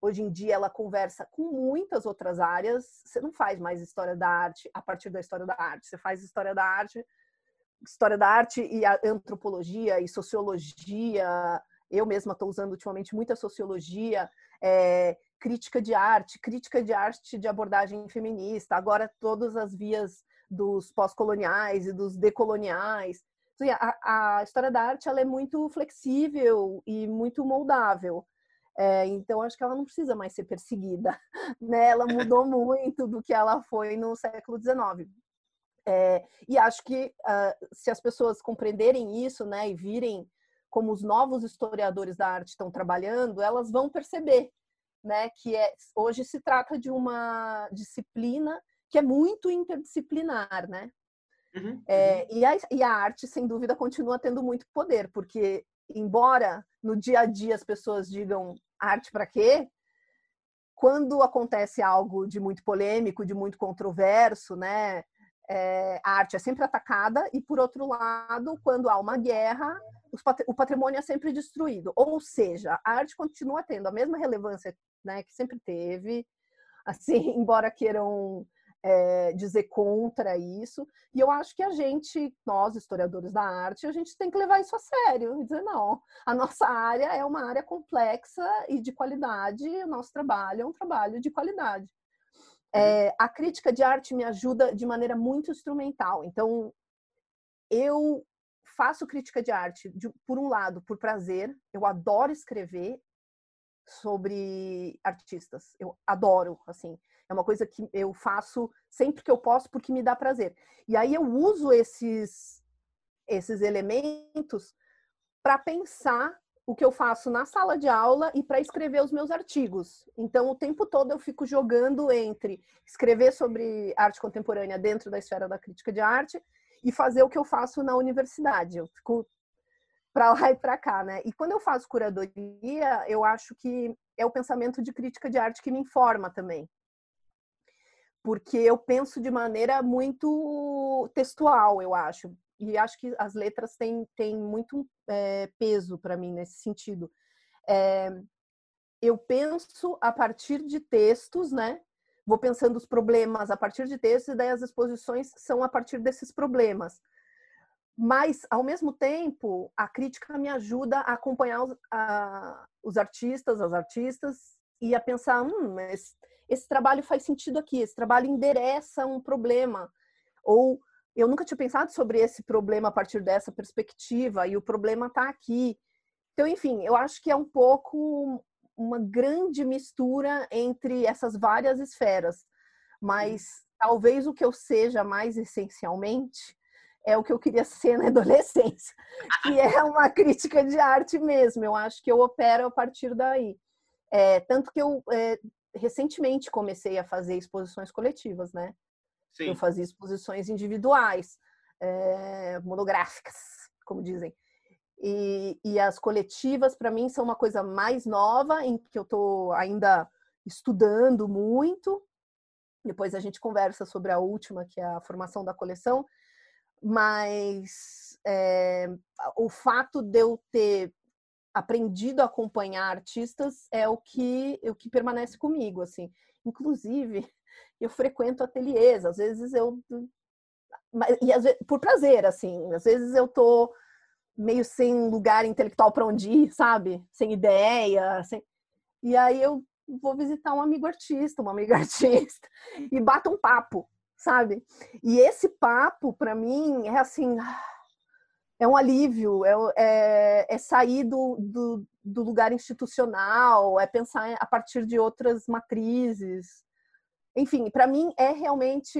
hoje em dia, ela conversa com muitas outras áreas. Você não faz mais história da arte a partir da história da arte. Você faz história da arte, história da arte e antropologia e sociologia. Eu mesma estou usando ultimamente muita sociologia, é, crítica de arte, crítica de arte de abordagem feminista. Agora, todas as vias dos pós-coloniais e dos decoloniais a, a, história da arte ela é muito flexível e muito moldável. É, então, acho que ela não precisa mais ser perseguida. Né? Ela mudou muito do que ela foi no século XIX. É, e acho que uh, se as pessoas compreenderem isso né, e virem como os novos historiadores da arte estão trabalhando, elas vão perceber né, que é, hoje se trata de uma disciplina que é muito interdisciplinar, né? Uhum, é, uhum. e, a, e a arte, sem dúvida, continua tendo muito poder, porque embora no dia a dia as pessoas digam arte para quê? Quando acontece algo de muito polêmico, de muito controverso, né? É, a arte é sempre atacada e, por outro lado, quando há uma guerra, o patrimônio é sempre destruído. Ou seja, a arte continua tendo a mesma relevância né, que sempre teve, assim, embora queiram é, dizer contra isso. E eu acho que a gente, nós historiadores da arte, a gente tem que levar isso a sério e dizer não, a nossa área é uma área complexa e de qualidade. O nosso trabalho é um trabalho de qualidade. É, a crítica de arte me ajuda de maneira muito instrumental. Então, eu faço crítica de arte, de, por um lado, por prazer. Eu adoro escrever sobre artistas. Eu adoro, assim. É uma coisa que eu faço sempre que eu posso porque me dá prazer. E aí eu uso esses esses elementos para pensar o que eu faço na sala de aula e para escrever os meus artigos. Então, o tempo todo eu fico jogando entre escrever sobre arte contemporânea dentro da esfera da crítica de arte e fazer o que eu faço na universidade. Eu fico para lá e para cá, né? E quando eu faço curadoria, eu acho que é o pensamento de crítica de arte que me informa também porque eu penso de maneira muito textual, eu acho. E acho que as letras têm, têm muito é, peso para mim nesse sentido. É, eu penso a partir de textos, né? Vou pensando os problemas a partir de textos, e daí as exposições são a partir desses problemas. Mas, ao mesmo tempo, a crítica me ajuda a acompanhar os, a, os artistas, as artistas, e a pensar, hum, mas esse trabalho faz sentido aqui, esse trabalho endereça um problema. Ou eu nunca tinha pensado sobre esse problema a partir dessa perspectiva, e o problema está aqui. Então, enfim, eu acho que é um pouco uma grande mistura entre essas várias esferas. Mas talvez o que eu seja mais essencialmente é o que eu queria ser na adolescência, que é uma crítica de arte mesmo. Eu acho que eu opero a partir daí. É, tanto que eu é, recentemente comecei a fazer exposições coletivas, né? Sim. Eu fazia exposições individuais, é, monográficas, como dizem. E, e as coletivas, para mim, são uma coisa mais nova, em que eu estou ainda estudando muito. Depois a gente conversa sobre a última, que é a formação da coleção. Mas é, o fato de eu ter aprendido a acompanhar artistas é o que o que permanece comigo assim. Inclusive eu frequento ateliês às vezes eu e às vezes, por prazer assim às vezes eu tô meio sem lugar intelectual para onde ir sabe? Sem ideia sem... e aí eu vou visitar um amigo artista uma amiga artista e bato um papo sabe? E esse papo para mim é assim é um alívio, é, é, é sair do, do, do, lugar institucional, é pensar a partir de outras matrizes. Enfim, para mim é realmente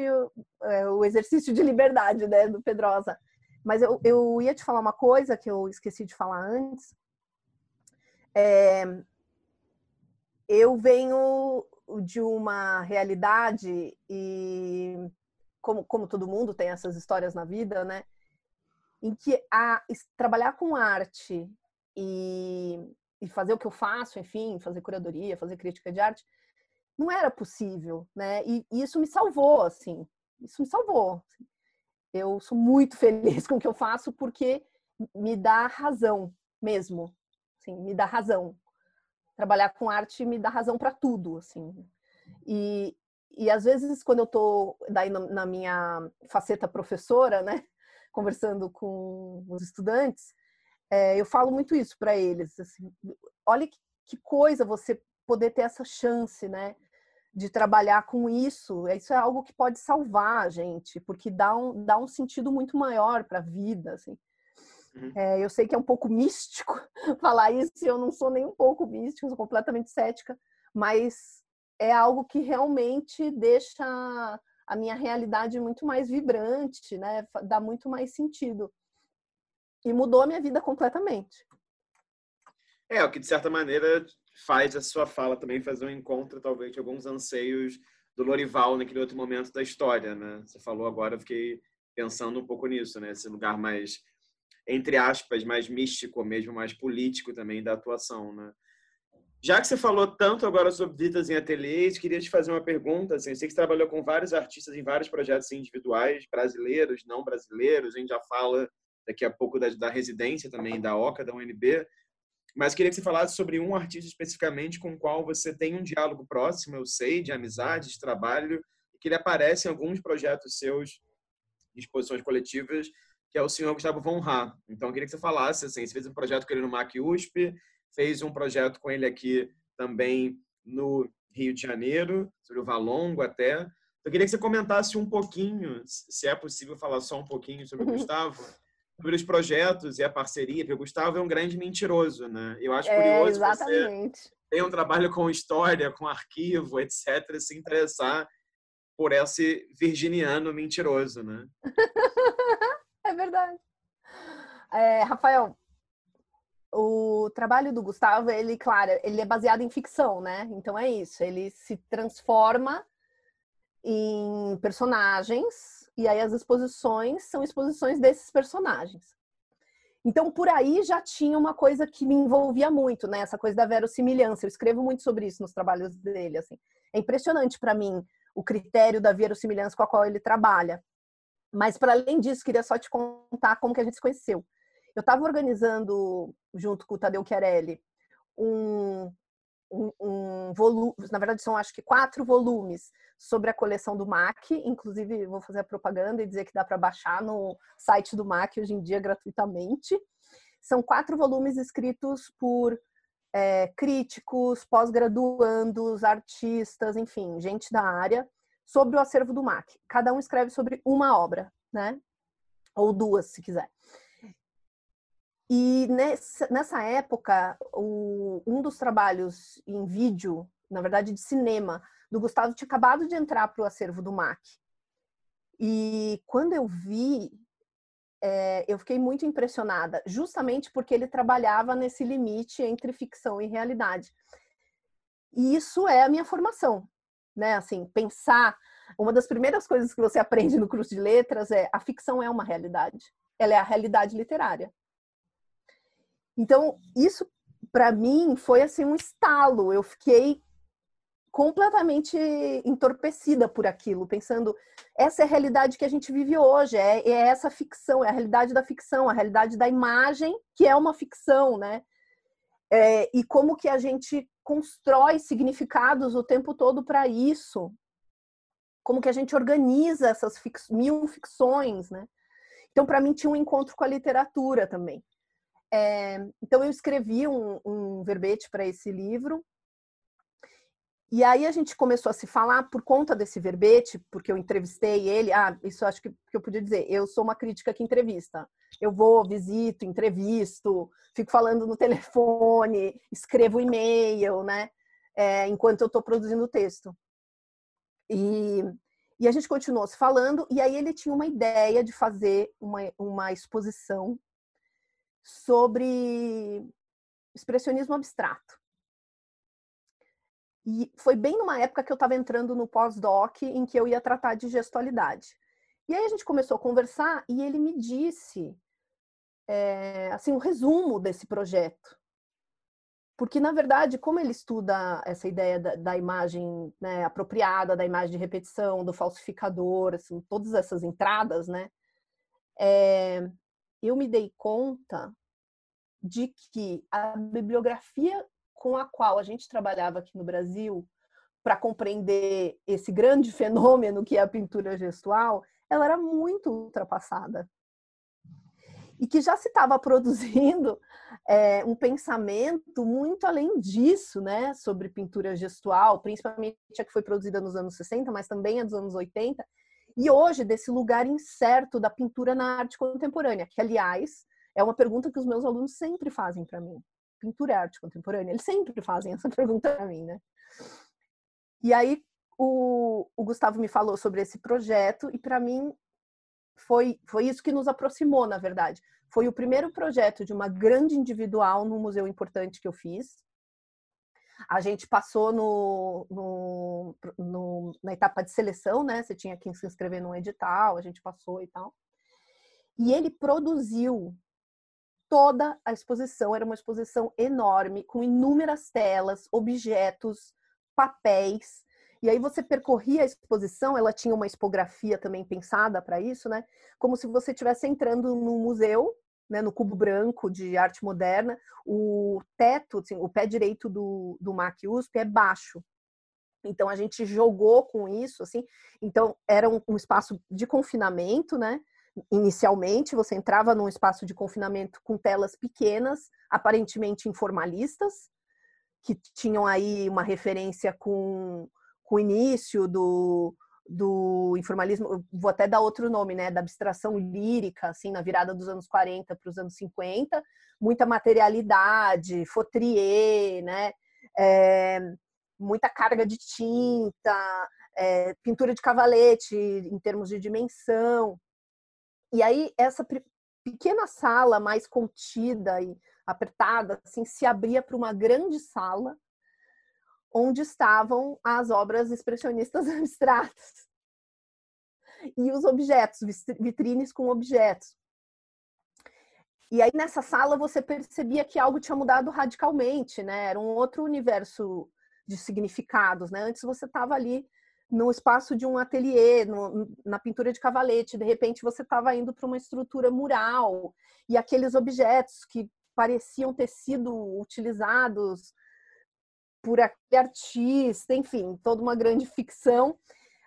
é, o exercício de liberdade né, do Pedrosa. Mas eu, eu ia te falar uma coisa que eu esqueci de falar antes. É, eu venho de uma realidade e como, como todo mundo tem essas histórias na vida, né? Em que a, trabalhar com arte e, e fazer o que eu faço, enfim, fazer curadoria, fazer crítica de arte, não era possível, né? E, e isso me salvou, assim, isso me salvou. Assim. Eu sou muito feliz com o que eu faço porque me dá razão mesmo, assim, me dá razão. Trabalhar com arte me dá razão para tudo, assim. E, e às vezes quando eu tô daí na minha faceta professora, né? Conversando com os estudantes, é, eu falo muito isso para eles. Assim, olha que, que, coisa você poder ter essa chance, né? De trabalhar com isso. Isso é algo que pode salvar a gente, porque dá um, dá um sentido muito maior para a vida. Assim. Uhum. É, eu sei que é um pouco místico falar isso, eu não sou nem um pouco místico, sou completamente cética, mas é algo que realmente deixa a minha realidade muito mais vibrante, né? Dá muito mais sentido. E mudou a minha vida completamente. É, o que de certa maneira faz a sua fala também fazer um encontro, talvez, de alguns anseios do Lorival naquele outro momento da história, né? Você falou agora, eu fiquei pensando um pouco nisso, né? Esse lugar mais, entre aspas, mais místico, mesmo mais político também da atuação, né? Já que você falou tanto agora sobre visitas em ateliês, queria te fazer uma pergunta. Assim, eu sei que você trabalhou com vários artistas em vários projetos individuais, brasileiros, não brasileiros. A gente já fala daqui a pouco da, da residência também da OCA, da UNB. Mas queria que você falasse sobre um artista especificamente com o qual você tem um diálogo próximo, eu sei, de amizade, de trabalho, e que ele aparece em alguns projetos seus, exposições coletivas, que é o senhor Gustavo Von Ra. Então, queria que você falasse, assim, você fez um projeto com ele no MAC USP, fez um projeto com ele aqui também no Rio de Janeiro, sobre o Valongo até. Eu queria que você comentasse um pouquinho, se é possível falar só um pouquinho sobre o uhum. Gustavo, sobre os projetos e a parceria, porque o Gustavo é um grande mentiroso, né? Eu acho é, curioso é, exatamente. você tem um trabalho com história, com arquivo, etc., se interessar por esse virginiano mentiroso, né? é verdade. É, Rafael, o trabalho do Gustavo, ele, claro, ele é baseado em ficção, né? Então é isso, ele se transforma em personagens e aí as exposições são exposições desses personagens. Então por aí já tinha uma coisa que me envolvia muito, né? Essa coisa da verossimilhança. Eu escrevo muito sobre isso nos trabalhos dele, assim. É impressionante para mim o critério da verossimilhança com a qual ele trabalha. Mas para além disso, queria só te contar como que a gente se conheceu. Eu estava organizando, junto com o Tadeu Chiarelli, um, um, um volume, na verdade são acho que quatro volumes sobre a coleção do MAC, inclusive vou fazer a propaganda e dizer que dá para baixar no site do MAC hoje em dia gratuitamente. São quatro volumes escritos por é, críticos, pós-graduandos, artistas, enfim, gente da área, sobre o acervo do MAC. Cada um escreve sobre uma obra, né? Ou duas, se quiser. E nessa, nessa época, o, um dos trabalhos em vídeo, na verdade de cinema, do Gustavo tinha acabado de entrar para o acervo do MAC. E quando eu vi, é, eu fiquei muito impressionada, justamente porque ele trabalhava nesse limite entre ficção e realidade. E isso é a minha formação, né? Assim, pensar. Uma das primeiras coisas que você aprende no curso de letras é a ficção é uma realidade. Ela é a realidade literária. Então, isso para mim foi assim um estalo. Eu fiquei completamente entorpecida por aquilo, pensando essa é a realidade que a gente vive hoje, é, é, essa ficção, é a realidade da ficção, a realidade da imagem que é uma ficção, né? É, e como que a gente constrói significados o tempo todo para isso, como que a gente organiza essas fix, mil ficções, né? Então, para mim, tinha um encontro com a literatura também. É, então eu escrevi um, um verbete para esse livro. E aí a gente começou a se falar por conta desse verbete, porque eu entrevistei ele. Ah, isso acho que, que eu podia dizer. Eu sou uma crítica que entrevista. Eu vou, visito, entrevisto, fico falando no telefone, escrevo e-mail, né? É, enquanto eu estou produzindo o texto. E, e a gente continuou se falando, e aí ele tinha uma ideia de fazer uma, uma exposição sobre expressionismo abstrato. E foi bem numa época que eu estava entrando no pós-doc em que eu ia tratar de gestualidade. E aí a gente começou a conversar e ele me disse é, assim um resumo desse projeto. Porque, na verdade, como ele estuda essa ideia da, da imagem né, apropriada, da imagem de repetição, do falsificador, assim, todas essas entradas, né? É, eu me dei conta de que a bibliografia com a qual a gente trabalhava aqui no Brasil para compreender esse grande fenômeno que é a pintura gestual, ela era muito ultrapassada. E que já se estava produzindo é, um pensamento muito além disso, né, sobre pintura gestual, principalmente a que foi produzida nos anos 60, mas também a dos anos 80, e hoje desse lugar incerto da pintura na arte contemporânea, que aliás é uma pergunta que os meus alunos sempre fazem para mim. Pintura é arte contemporânea? Eles sempre fazem essa pergunta para mim, né? E aí o, o Gustavo me falou sobre esse projeto e para mim foi, foi isso que nos aproximou, na verdade. Foi o primeiro projeto de uma grande individual num museu importante que eu fiz. A gente passou no, no, no, na etapa de seleção, né? Você tinha que se inscrever num edital, a gente passou e tal. E ele produziu toda a exposição, era uma exposição enorme, com inúmeras telas, objetos, papéis, e aí você percorria a exposição, ela tinha uma expografia também pensada para isso, né? Como se você estivesse entrando num museu, né, no cubo branco de arte moderna, o teto, assim, o pé direito do, do MAC USP é baixo. Então a gente jogou com isso, assim. Então era um, um espaço de confinamento, né? Inicialmente você entrava num espaço de confinamento com telas pequenas, aparentemente informalistas, que tinham aí uma referência com com o início do, do informalismo, vou até dar outro nome, né, da abstração lírica, assim, na virada dos anos 40 para os anos 50, muita materialidade, Fautrier, né, é, muita carga de tinta, é, pintura de cavalete em termos de dimensão. E aí essa pequena sala mais contida e apertada, assim, se abria para uma grande sala onde estavam as obras expressionistas abstratas e os objetos, vitrines com objetos. E aí nessa sala você percebia que algo tinha mudado radicalmente, né? Era um outro universo de significados, né? Antes você estava ali no espaço de um ateliê, no, na pintura de cavalete, de repente você estava indo para uma estrutura mural e aqueles objetos que pareciam ter sido utilizados por aquele artista, enfim, toda uma grande ficção.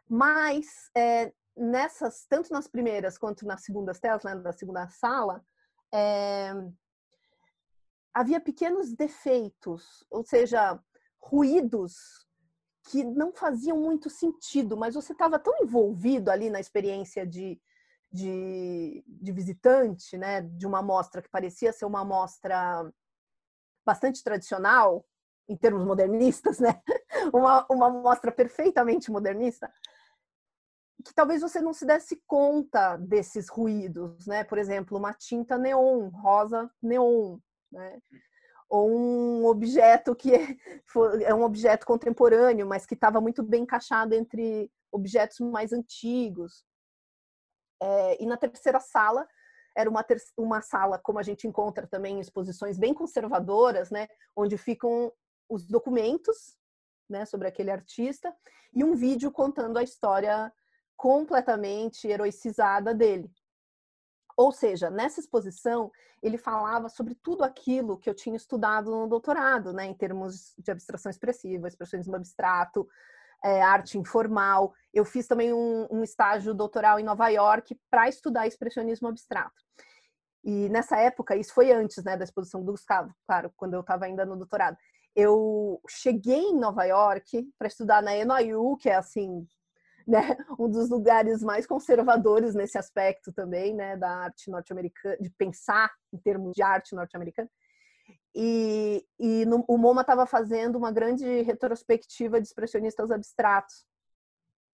Mas é, nessas, tanto nas primeiras quanto nas segundas telas, né, da segunda sala, é, havia pequenos defeitos, ou seja, ruídos que não faziam muito sentido, mas você estava tão envolvido ali na experiência de, de, de visitante, né, de uma amostra que parecia ser uma amostra bastante tradicional, em termos modernistas, né? Uma, uma mostra perfeitamente modernista, que talvez você não se desse conta desses ruídos, né? Por exemplo, uma tinta neon, rosa neon, né? Ou um objeto que é, um objeto contemporâneo, mas que estava muito bem encaixado entre objetos mais antigos. É, e na terceira sala era uma, ter uma sala, como a gente encontra também em exposições bem conservadoras, né, onde ficam os documentos né, sobre aquele artista e um vídeo contando a história completamente heroicizada dele. Ou seja, nessa exposição, ele falava sobre tudo aquilo que eu tinha estudado no doutorado, né, em termos de abstração expressiva, expressionismo abstrato, é, arte informal. Eu fiz também um, um estágio doutoral em Nova York para estudar expressionismo abstrato. E nessa época, isso foi antes né, da exposição do Gustavo, claro, quando eu estava ainda no doutorado eu cheguei em Nova York para estudar na NYU, que é assim, né, um dos lugares mais conservadores nesse aspecto também, né, da arte norte-americana, de pensar em termos de arte norte-americana. E, e no, o MoMA estava fazendo uma grande retrospectiva de expressionistas abstratos.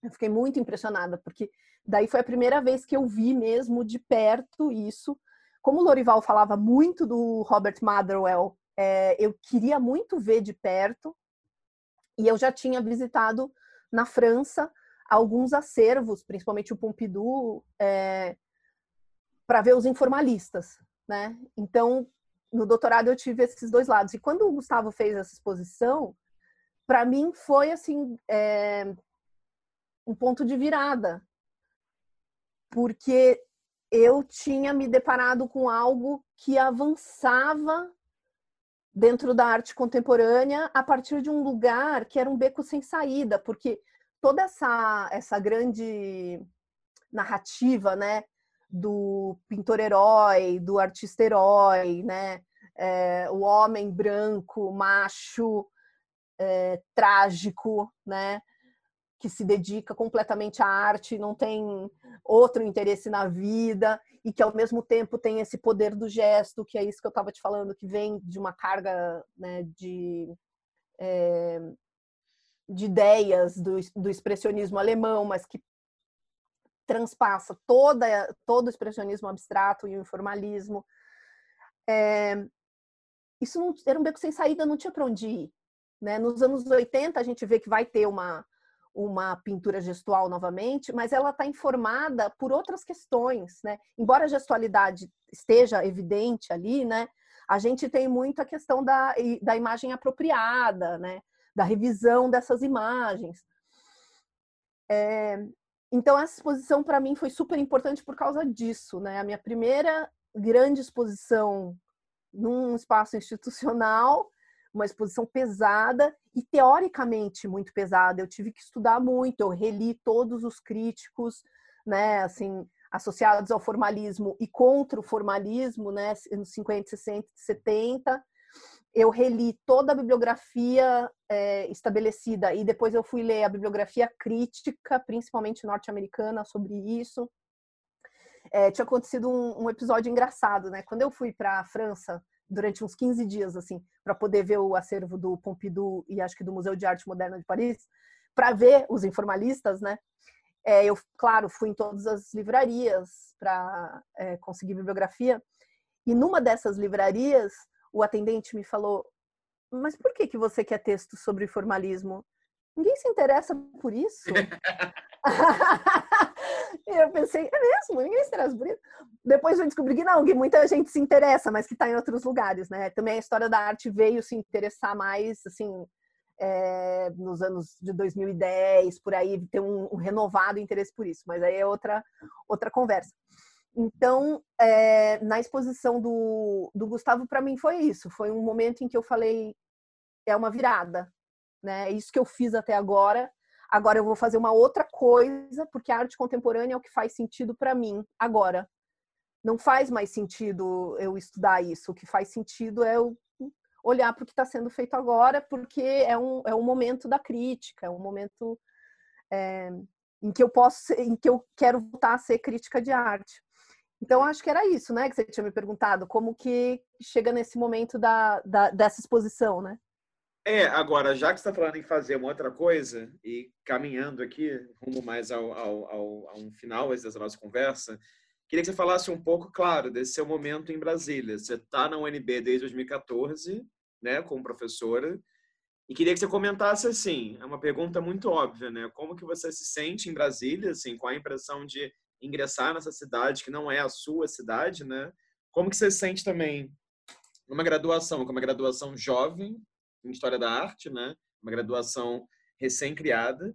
Eu fiquei muito impressionada, porque daí foi a primeira vez que eu vi mesmo de perto isso. Como o Lorival falava muito do Robert Motherwell é, eu queria muito ver de perto e eu já tinha visitado na França alguns acervos, principalmente o Pompidou, é, para ver os informalistas, né? Então, no doutorado eu tive esses dois lados. E quando o Gustavo fez essa exposição, para mim foi assim é, um ponto de virada, porque eu tinha me deparado com algo que avançava dentro da arte contemporânea a partir de um lugar que era um beco sem saída, porque toda essa, essa grande narrativa, né, do pintor-herói, do artista-herói, né, é, o homem branco, macho, é, trágico, né, que que se dedica completamente à arte, não tem outro interesse na vida e que ao mesmo tempo tem esse poder do gesto, que é isso que eu estava te falando, que vem de uma carga né, de, é, de ideias do, do expressionismo alemão, mas que transpassa toda, todo o expressionismo abstrato e o informalismo. É, isso não, era um beco sem saída, não tinha para onde ir. Né? Nos anos 80, a gente vê que vai ter uma, uma pintura gestual novamente, mas ela está informada por outras questões, né? Embora a gestualidade esteja evidente ali, né? A gente tem muito a questão da, da imagem apropriada, né? Da revisão dessas imagens. É, então essa exposição para mim foi super importante por causa disso, né? A minha primeira grande exposição num espaço institucional uma exposição pesada e teoricamente muito pesada. Eu tive que estudar muito, eu reli todos os críticos, né, assim, associados ao formalismo e contra o formalismo, né, nos 50, 60, 70. Eu reli toda a bibliografia é, estabelecida e depois eu fui ler a bibliografia crítica, principalmente norte-americana, sobre isso. É, tinha acontecido um, um episódio engraçado, né? Quando eu fui para a França durante uns 15 dias, assim, para poder ver o acervo do Pompidou e acho que do Museu de Arte Moderna de Paris, para ver os informalistas, né? É, eu, claro, fui em todas as livrarias para é, conseguir bibliografia. E numa dessas livrarias, o atendente me falou: Mas por que, que você quer texto sobre formalismo? Ninguém se interessa por isso? e eu pensei, é mesmo? Ninguém se interessa por isso? Depois eu descobri que não, que muita gente se interessa, mas que está em outros lugares, né? Também a história da arte veio se interessar mais, assim, é, nos anos de 2010, por aí, ter um, um, renovado interesse por isso, mas aí é outra, outra conversa. Então, é, na exposição do, do Gustavo, para mim foi isso, foi um momento em que eu falei, é uma virada, né? É isso que eu fiz até agora, Agora eu vou fazer uma outra coisa, porque a arte contemporânea é o que faz sentido para mim agora. Não faz mais sentido eu estudar isso. O que faz sentido é eu olhar para o que está sendo feito agora, porque é um, é um momento da crítica, é um momento é, em que eu posso, em que eu quero voltar a ser crítica de arte. Então acho que era isso, né, que você tinha me perguntado, como que chega nesse momento da, da dessa exposição, né? É, agora, já que você está falando em fazer uma outra coisa, e caminhando aqui, rumo mais ao, ao, ao, a um final dessa nossa conversa, queria que você falasse um pouco, claro, desse seu momento em Brasília. Você está na UNB desde 2014, né, como professora, e queria que você comentasse assim, é uma pergunta muito óbvia, né? Como que você se sente em Brasília, assim, com a impressão de ingressar nessa cidade que não é a sua cidade, né? Como que você se sente também numa graduação, como uma graduação jovem, em História da Arte, né? Uma graduação recém-criada.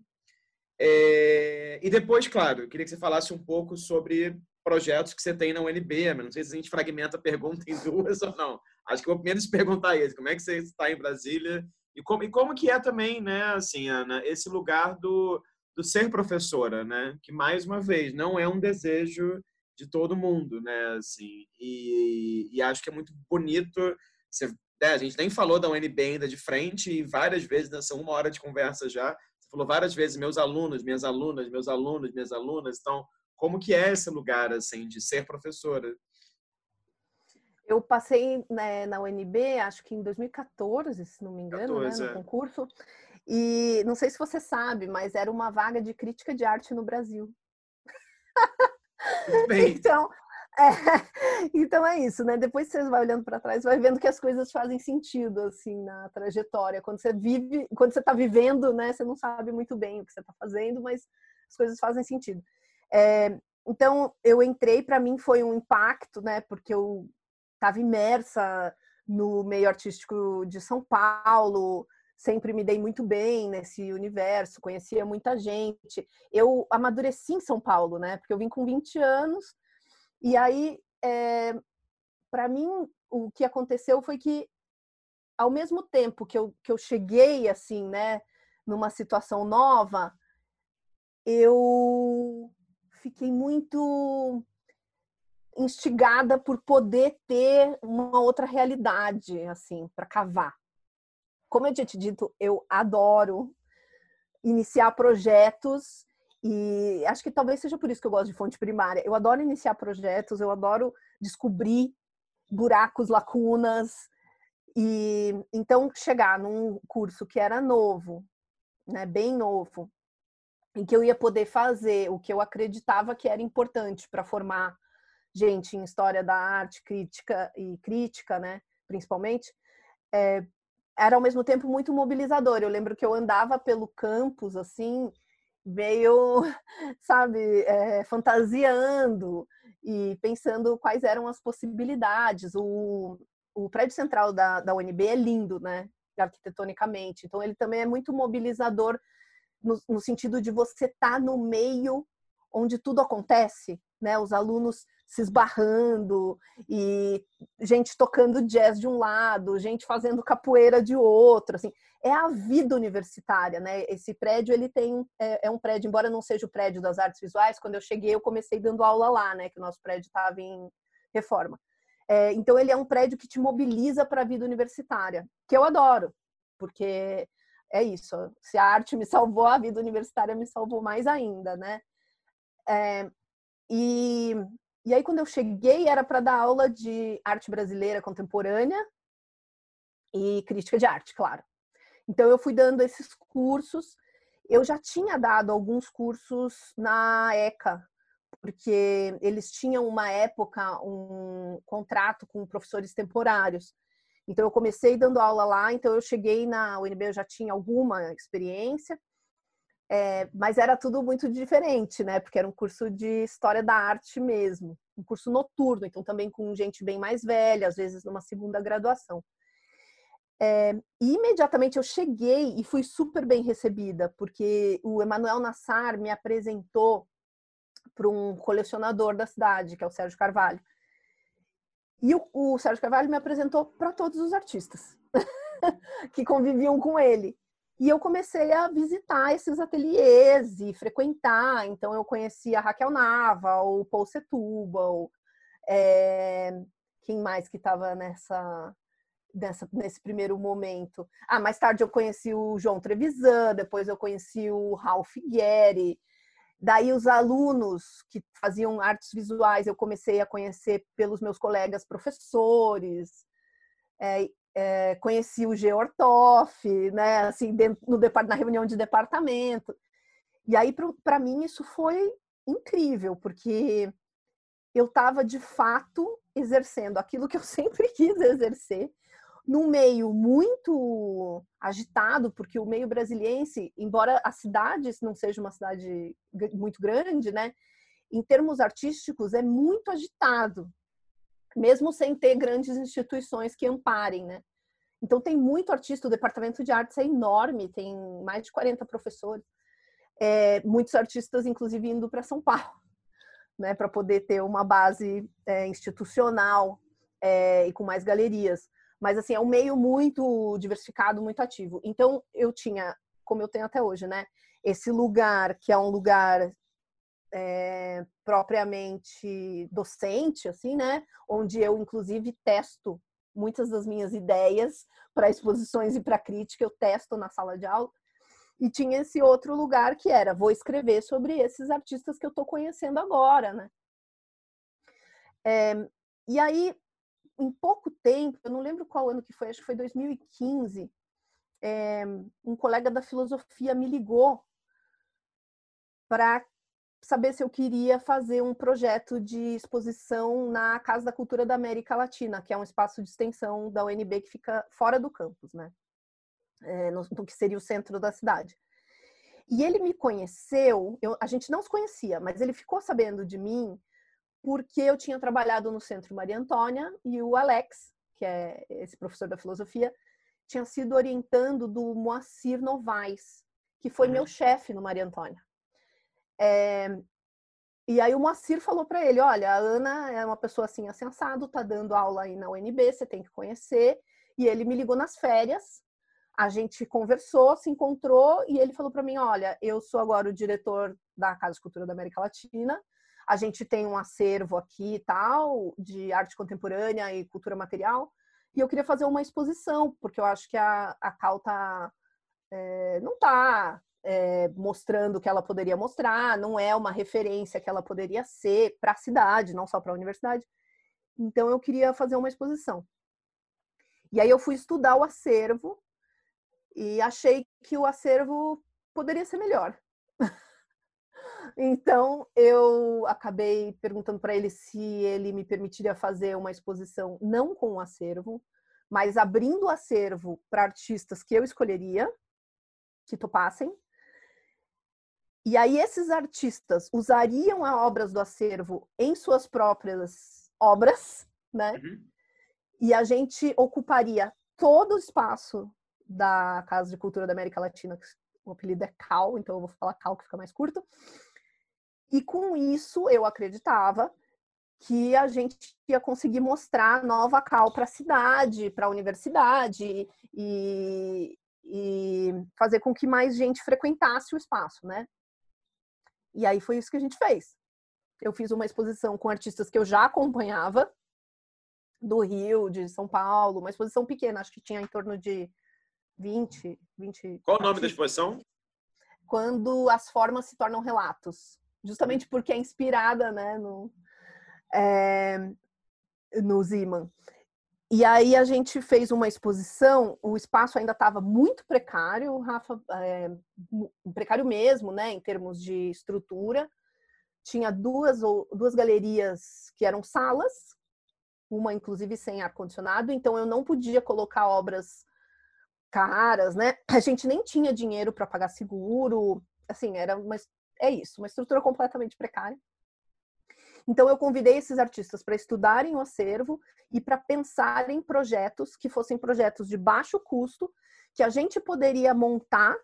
É... E depois, claro, eu queria que você falasse um pouco sobre projetos que você tem na UNB, mas não sei se a gente fragmenta a pergunta em duas ou não. Acho que eu vou primeiro te perguntar isso, como é que você está em Brasília e como, e como que é também, né, assim, Ana, esse lugar do, do ser professora, né, que mais uma vez não é um desejo de todo mundo, né, assim, e, e acho que é muito bonito você né, a gente nem falou da UNB ainda de frente e várias vezes nessa uma hora de conversa já, você falou várias vezes meus alunos, minhas alunas, meus alunos, minhas alunas. Então, como que é esse lugar assim de ser professora? Eu passei né, na UNB, acho que em 2014, se não me engano, 14, né, no é. concurso. E não sei se você sabe, mas era uma vaga de crítica de arte no Brasil. Bem. então, é, então é isso, né? Depois você vai olhando para trás, vai vendo que as coisas fazem sentido assim na trajetória. Quando você vive, quando você está vivendo, né? Você não sabe muito bem o que você está fazendo, mas as coisas fazem sentido. É, então eu entrei, para mim foi um impacto, né? Porque eu estava imersa no meio artístico de São Paulo, sempre me dei muito bem nesse universo, conhecia muita gente. Eu amadureci em São Paulo, né? Porque eu vim com 20 anos e aí, é, eh, para mim, o que aconteceu foi que, ao mesmo tempo que eu, que eu cheguei, assim, né, numa situação nova, eu fiquei muito instigada por poder ter uma outra realidade, assim, para cavar. Como eu tinha te dito, eu adoro iniciar projetos e acho que talvez seja por isso que eu gosto de fonte primária. Eu adoro iniciar projetos, eu adoro descobrir buracos, lacunas e então chegar num curso que era novo, né, bem novo, em que eu ia poder fazer o que eu acreditava que era importante para formar gente em história da arte, crítica e crítica, né, principalmente, é, era ao mesmo tempo muito mobilizador. Eu lembro que eu andava pelo campus assim, meio, sabe, é, fantasiando e pensando quais eram as possibilidades. O, o prédio central da, da UNB é lindo, né, arquitetonicamente. Então ele também é muito mobilizador no, no sentido de você estar tá no meio onde tudo acontece, né? Os alunos se esbarrando e gente tocando jazz de um lado, gente fazendo capoeira de outro, assim, é a vida universitária, né? Esse prédio ele tem é, é, um prédio, embora não seja o prédio das artes visuais, quando eu cheguei eu comecei dando aula lá, né? Que o nosso prédio estava em reforma. É, então ele é um prédio que te mobiliza para a vida universitária, que eu adoro, porque é isso. Se a arte me salvou, a vida universitária me salvou mais ainda, né? É, e, e aí, quando eu cheguei, era para dar aula de arte brasileira contemporânea e crítica de arte, claro. Então, eu fui dando esses cursos. Eu já tinha dado alguns cursos na ECA, porque eles tinham uma época um contrato com professores temporários. Então eu comecei dando aula lá, então eu cheguei na UNB, eu já tinha alguma experiência, é, mas era tudo muito diferente, né? Porque era um curso de história da arte mesmo, um curso noturno, então também com gente bem mais velha, às vezes numa segunda graduação. É, e imediatamente eu cheguei e fui super bem recebida, porque o Emanuel Nassar me apresentou para um colecionador da cidade, que é o Sérgio Carvalho. E o, o Sérgio Carvalho me apresentou para todos os artistas que conviviam com ele. E eu comecei a visitar esses ateliês e frequentar. Então, eu conheci a Raquel Nava, o Paul Setúbal, é... quem mais que estava nessa, nessa, nesse primeiro momento? Ah, mais tarde eu conheci o João Trevisan, depois eu conheci o Ralph Guerri. Daí os alunos que faziam artes visuais eu comecei a conhecer pelos meus colegas professores, é, é, conheci o Geortoff, né, assim, no, na reunião de departamento. E aí, para mim, isso foi incrível, porque eu estava, de fato, exercendo aquilo que eu sempre quis exercer, num meio muito agitado, porque o meio brasiliense, embora a cidade não seja uma cidade muito grande, né, em termos artísticos é muito agitado, mesmo sem ter grandes instituições que amparem, né? Então tem muito artista, o departamento de artes é enorme, tem mais de 40 professores, é, muitos artistas inclusive indo para São Paulo, né, para poder ter uma base é, institucional é, e com mais galerias. Mas, assim, é um meio muito diversificado, muito ativo. Então, eu tinha, como eu tenho até hoje, né? Esse lugar que é um lugar é, propriamente docente, assim, né? Onde eu, inclusive, testo muitas das minhas ideias para exposições e para crítica, eu testo na sala de aula. E tinha esse outro lugar que era, vou escrever sobre esses artistas que eu estou conhecendo agora, né? É, e aí, em pouco tempo, eu não lembro qual ano que foi, acho que foi 2015, é, um colega da filosofia me ligou para saber se eu queria fazer um projeto de exposição na Casa da Cultura da América Latina, que é um espaço de extensão da UNB que fica fora do campus, né? É, no, no, que seria o centro da cidade. E ele me conheceu, eu, a gente não se conhecia, mas ele ficou sabendo de mim porque eu tinha trabalhado no Centro Maria Antônia e o Alex, que é esse professor da filosofia, tinha sido orientando do Moacir Novaes, que foi uhum. meu chefe no Maria Antônia. É, e aí o Moacir falou para ele, olha, a Ana é uma pessoa assim, assado, tá dando aula aí na UNB, você tem que conhecer. E ele me ligou nas férias, a gente conversou, se encontrou, e ele falou para mim, olha, eu sou agora o diretor da Casa de Cultura da América Latina, a gente tem um acervo aqui e tal, de arte contemporânea e cultura material, e eu queria fazer uma exposição, porque eu acho que a, a Cal tá, é, não tá é, mostrando o que ela poderia mostrar, não é uma referência que ela poderia ser para a cidade, não só para a universidade. Então eu queria fazer uma exposição. E aí eu fui estudar o acervo e achei que o acervo poderia ser melhor. então eu acabei perguntando para ele se ele me permitiria fazer uma exposição não com o acervo, mas abrindo o acervo para artistas que eu escolheria, que topassem. E aí esses artistas usariam as obras do acervo em suas próprias obras, né? Uhum. E a gente ocuparia todo o espaço da Casa de Cultura da América Latina, que o apelido é CAL, então eu vou falar CAL que fica mais curto. E com isso eu acreditava que a gente ia conseguir mostrar nova cal para a cidade, para a universidade e, e fazer com que mais gente frequentasse o espaço, né? E aí foi isso que a gente fez. Eu fiz uma exposição com artistas que eu já acompanhava, do Rio, de São Paulo, uma exposição pequena, acho que tinha em torno de 20, 20. Qual o nome da exposição? Quando as formas se tornam relatos. Justamente porque é inspirada, né, no, é, no Ziman. E aí a gente fez uma exposição, o espaço ainda estava muito precário, Rafa, é, precário mesmo, né, em termos de estrutura. Tinha duas, duas galerias que eram salas, uma inclusive sem ar-condicionado, então eu não podia colocar obras caras, né? A gente nem tinha dinheiro para pagar seguro, assim, era uma, é isso, uma estrutura completamente precária. Então eu convidei esses artistas para estudarem o acervo e para pensar em projetos que fossem projetos de baixo custo, que a gente poderia montar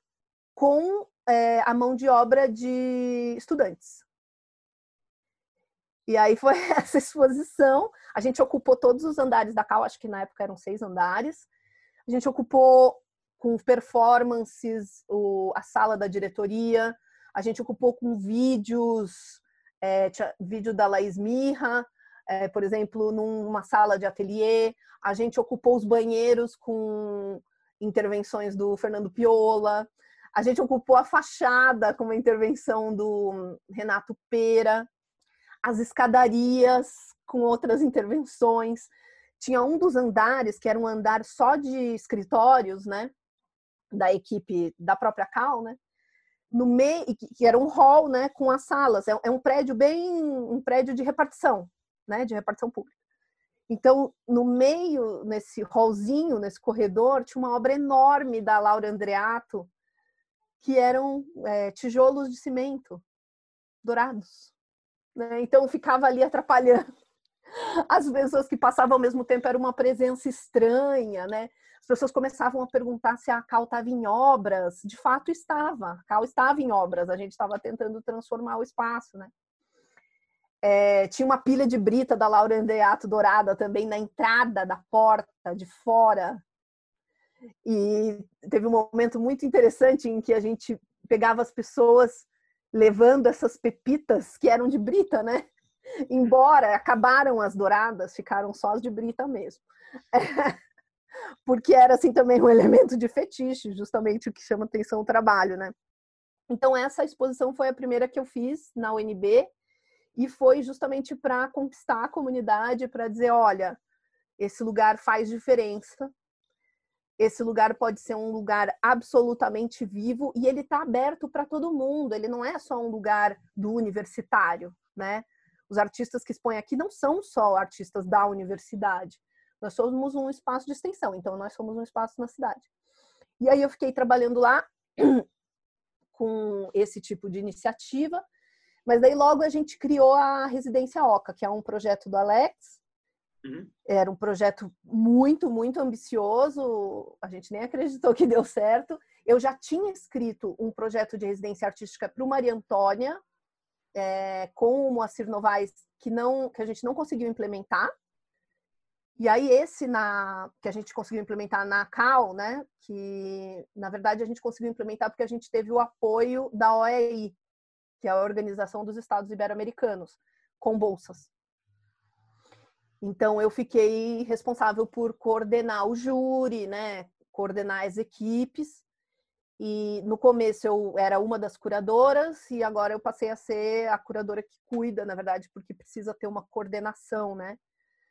com é, a mão de obra de estudantes. E aí foi essa exposição. A gente ocupou todos os andares da Cal, acho que na época eram seis andares. A gente ocupou com performances o, a sala da diretoria, a gente ocupou com vídeos, é, vídeo da Laís Mirra, é, por exemplo, numa sala de ateliê, a gente ocupou os banheiros com intervenções do Fernando Piola, a gente ocupou a fachada com uma intervenção do Renato Pera, as escadarias com outras intervenções. Tinha um dos andares que era um andar só de escritórios, né, da equipe da própria Cal, né, no meio que era um hall, né, com as salas. É, é um prédio bem um prédio de repartição, né, de repartição pública. Então, no meio, nesse hallzinho, nesse corredor, tinha uma obra enorme da Laura Andreato, que eram é, tijolos de cimento dourados. Né? Então, ficava ali atrapalhando as pessoas que passavam ao mesmo tempo era uma presença estranha, né? As pessoas começavam a perguntar se a Cal estava em obras. De fato, estava. A Cal estava em obras. A gente estava tentando transformar o espaço, né? É, tinha uma pilha de brita da Laura Andeato dourada também na entrada da porta de fora. E teve um momento muito interessante em que a gente pegava as pessoas levando essas pepitas que eram de brita, né? Embora acabaram as douradas, ficaram só as de brita mesmo. É, porque era assim também um elemento de fetiche, justamente o que chama atenção o trabalho, né? Então essa exposição foi a primeira que eu fiz na UNB e foi justamente para conquistar a comunidade, para dizer, olha, esse lugar faz diferença. Esse lugar pode ser um lugar absolutamente vivo e ele está aberto para todo mundo. Ele não é só um lugar do universitário, né? Os artistas que expõem aqui não são só artistas da universidade. Nós somos um espaço de extensão, então nós somos um espaço na cidade. E aí eu fiquei trabalhando lá com esse tipo de iniciativa, mas daí logo a gente criou a Residência Oca, que é um projeto do Alex. Uhum. Era um projeto muito, muito ambicioso. A gente nem acreditou que deu certo. Eu já tinha escrito um projeto de residência artística para o Maria Antônia, é, com o Moacir Novaes que não que a gente não conseguiu implementar. E aí esse na que a gente conseguiu implementar na CAL, né, que na verdade a gente conseguiu implementar porque a gente teve o apoio da OEI, que é a Organização dos Estados Ibero-Americanos, com bolsas. Então eu fiquei responsável por coordenar o júri, né, coordenar as equipes E no começo eu era uma das curadoras e agora eu passei a ser a curadora que cuida, na verdade, porque precisa ter uma coordenação, né?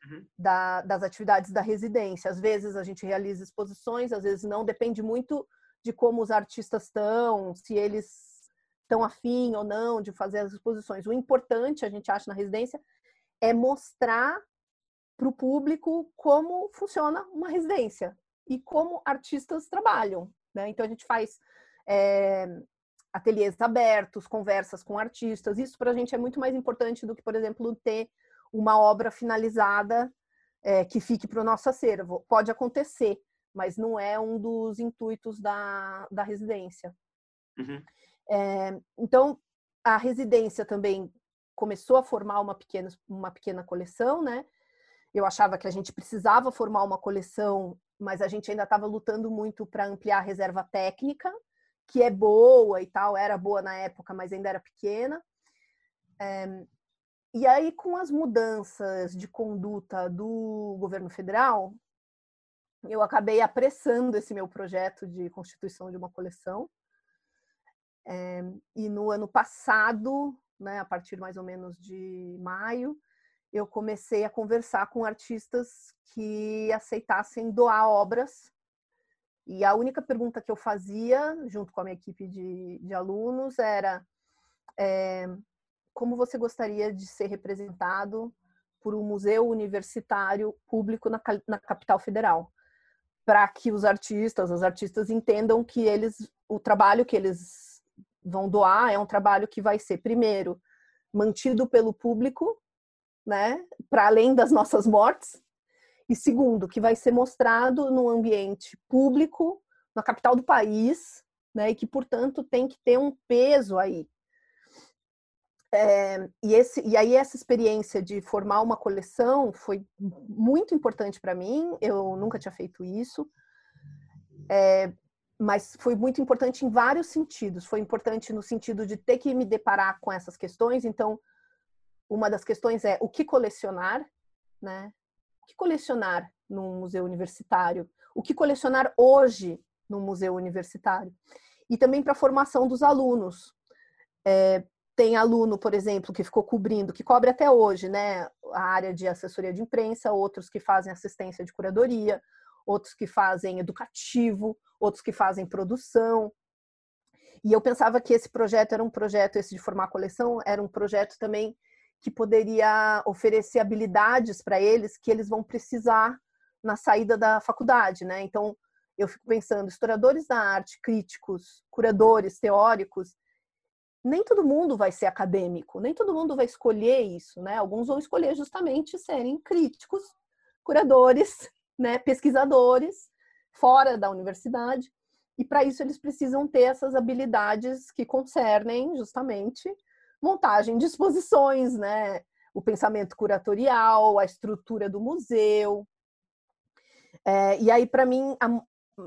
Uhum. Da, das atividades da residência. Às vezes a gente realiza exposições, às vezes não, depende muito de como os artistas estão, se eles estão afim ou não de fazer as exposições. O importante, a gente acha na residência, é mostrar para o público como funciona uma residência e como artistas trabalham. Né? Então a gente faz é, ateliês abertos, conversas com artistas. Isso para a gente é muito mais importante do que, por exemplo, ter uma obra finalizada é, que fique para o nosso acervo. Pode acontecer, mas não é um dos intuitos da, da residência. Uhum. É, então, a residência também começou a formar uma pequena, uma pequena coleção, né? Eu achava que a gente precisava formar uma coleção, mas a gente ainda estava lutando muito para ampliar a reserva técnica, que é boa e tal, era boa na época, mas ainda era pequena. É, e aí, com as mudanças de conduta do governo federal, eu acabei apressando esse meu projeto de constituição de uma coleção. É, e no ano passado, né, a partir mais ou menos de maio, eu comecei a conversar com artistas que aceitassem doar obras. E a única pergunta que eu fazia, junto com a minha equipe de, de alunos, era é, como você gostaria de ser representado por um museu universitário público na, na capital federal? Para que os artistas, os artistas entendam que eles, o trabalho que eles vão doar é um trabalho que vai ser, primeiro, mantido pelo público, né, para além das nossas mortes, e segundo, que vai ser mostrado no ambiente público, na capital do país, né, e que, portanto, tem que ter um peso aí. É, e, esse, e aí essa experiência de formar uma coleção foi muito importante para mim, eu nunca tinha feito isso. É, mas foi muito importante em vários sentidos. Foi importante no sentido de ter que me deparar com essas questões. Então, uma das questões é o que colecionar, né? O que colecionar num museu universitário? O que colecionar hoje num museu universitário? E também para a formação dos alunos. É, tem aluno, por exemplo, que ficou cobrindo, que cobre até hoje, né? A área de assessoria de imprensa, outros que fazem assistência de curadoria, outros que fazem educativo, outros que fazem produção. E eu pensava que esse projeto era um projeto, esse de formar coleção, era um projeto também que poderia oferecer habilidades para eles que eles vão precisar na saída da faculdade, né? Então, eu fico pensando, historiadores da arte, críticos, curadores, teóricos, nem todo mundo vai ser acadêmico, nem todo mundo vai escolher isso, né? Alguns vão escolher justamente serem críticos, curadores, né, pesquisadores fora da universidade, e para isso eles precisam ter essas habilidades que concernem justamente montagem de exposições, né, o pensamento curatorial, a estrutura do museu. É, e aí, para mim, a,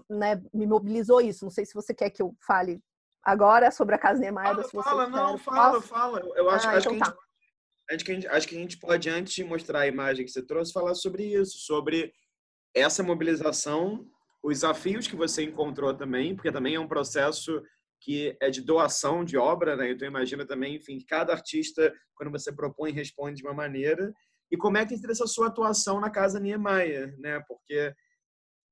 né, me mobilizou isso. Não sei se você quer que eu fale agora sobre a Casa Niemeyer. Fala, se você fala não, fala, fala. Eu acho, ah, acho, então que tá. gente, acho que a gente pode, antes de mostrar a imagem que você trouxe, falar sobre isso, sobre essa mobilização, os desafios que você encontrou também, porque também é um processo que é de doação de obra, né? Então imagina também, enfim, cada artista quando você propõe responde de uma maneira. E como é que tem essa sua atuação na Casa Niemeyer, né? Porque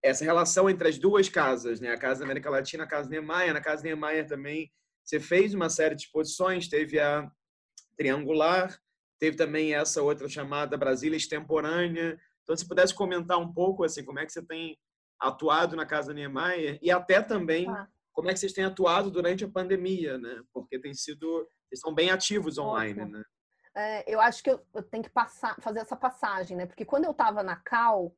essa relação entre as duas casas, né? A Casa da América Latina, a Casa Niemeyer, na Casa Niemeyer também você fez uma série de exposições, teve a Triangular, teve também essa outra chamada Brasília Extemporânea, então, se pudesse comentar um pouco, assim, como é que você tem atuado na Casa Niemeyer e até também ah. Como é que vocês têm atuado durante a pandemia, né? Porque tem sido, eles são bem ativos online, né? É, eu acho que eu, eu, tenho que passar, fazer essa passagem, né? Porque quando eu estava na Cal,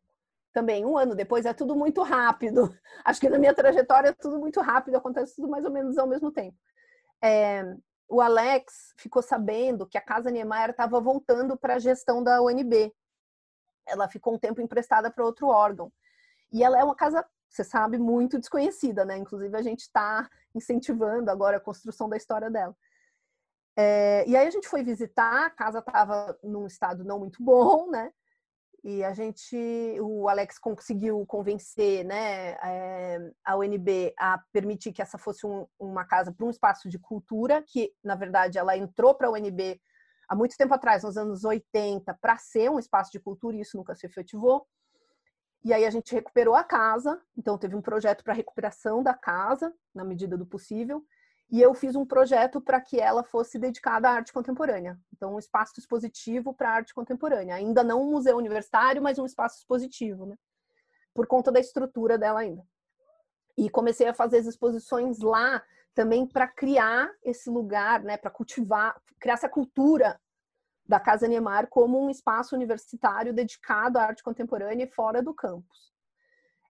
também um ano depois é tudo muito rápido. Acho que na minha trajetória é tudo muito rápido, acontece tudo mais ou menos ao mesmo tempo. É, o Alex ficou sabendo que a Casa Niemeyer estava voltando para a gestão da UNB, ela ficou um tempo emprestada para outro órgão. E ela é uma casa, você sabe, muito desconhecida, né? Inclusive, a gente está incentivando agora a construção da história dela. É, e aí a gente foi visitar, a casa estava num estado não muito bom, né? e a gente, o Alex conseguiu convencer né, é, a UNB a permitir que essa fosse um, uma casa para um espaço de cultura, que na verdade ela entrou para a UNB há muito tempo atrás, nos anos 80, para ser um espaço de cultura e isso nunca se efetivou. E aí a gente recuperou a casa, então teve um projeto para recuperação da casa, na medida do possível, e eu fiz um projeto para que ela fosse dedicada à arte contemporânea. Então, um espaço expositivo para arte contemporânea. Ainda não um museu universitário, mas um espaço expositivo, né? Por conta da estrutura dela ainda. E comecei a fazer as exposições lá também para criar esse lugar, né? Para cultivar, criar essa cultura da Casa Niemeyer como um espaço universitário dedicado à arte contemporânea e fora do campus.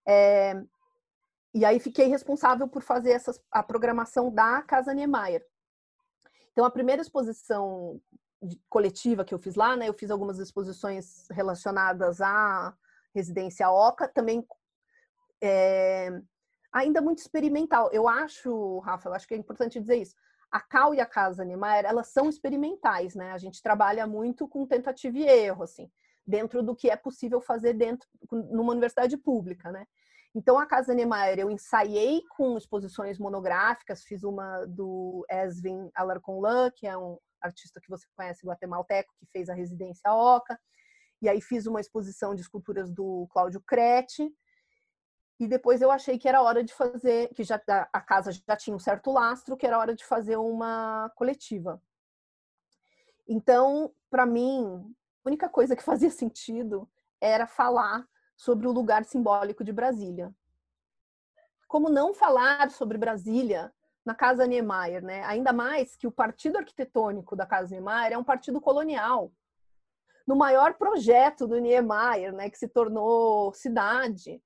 É, e aí fiquei responsável por fazer essas, a programação da Casa Niemeyer. Então, a primeira exposição coletiva que eu fiz lá, né, eu fiz algumas exposições relacionadas à residência Oca, também é, ainda muito experimental. Eu acho, Rafa, eu acho que é importante dizer isso. A Cal e a Casa Niemeyer, elas são experimentais, né? A gente trabalha muito com tentativa e erro, assim, dentro do que é possível fazer dentro numa universidade pública, né? Então, a Casa Niemeyer, eu ensaiei com exposições monográficas, fiz uma do Esvin Alarcon-Lan, que é um artista que você conhece, guatemalteco, que fez a residência Oca. E aí fiz uma exposição de esculturas do Cláudio Crete. E depois eu achei que era hora de fazer, que já a casa já tinha um certo lastro, que era hora de fazer uma coletiva. Então, para mim, a única coisa que fazia sentido era falar sobre o lugar simbólico de Brasília. Como não falar sobre Brasília na Casa Niemeyer, né? Ainda mais que o partido arquitetônico da Casa Niemeyer é um partido colonial. No maior projeto do Niemeyer, né, que se tornou cidade.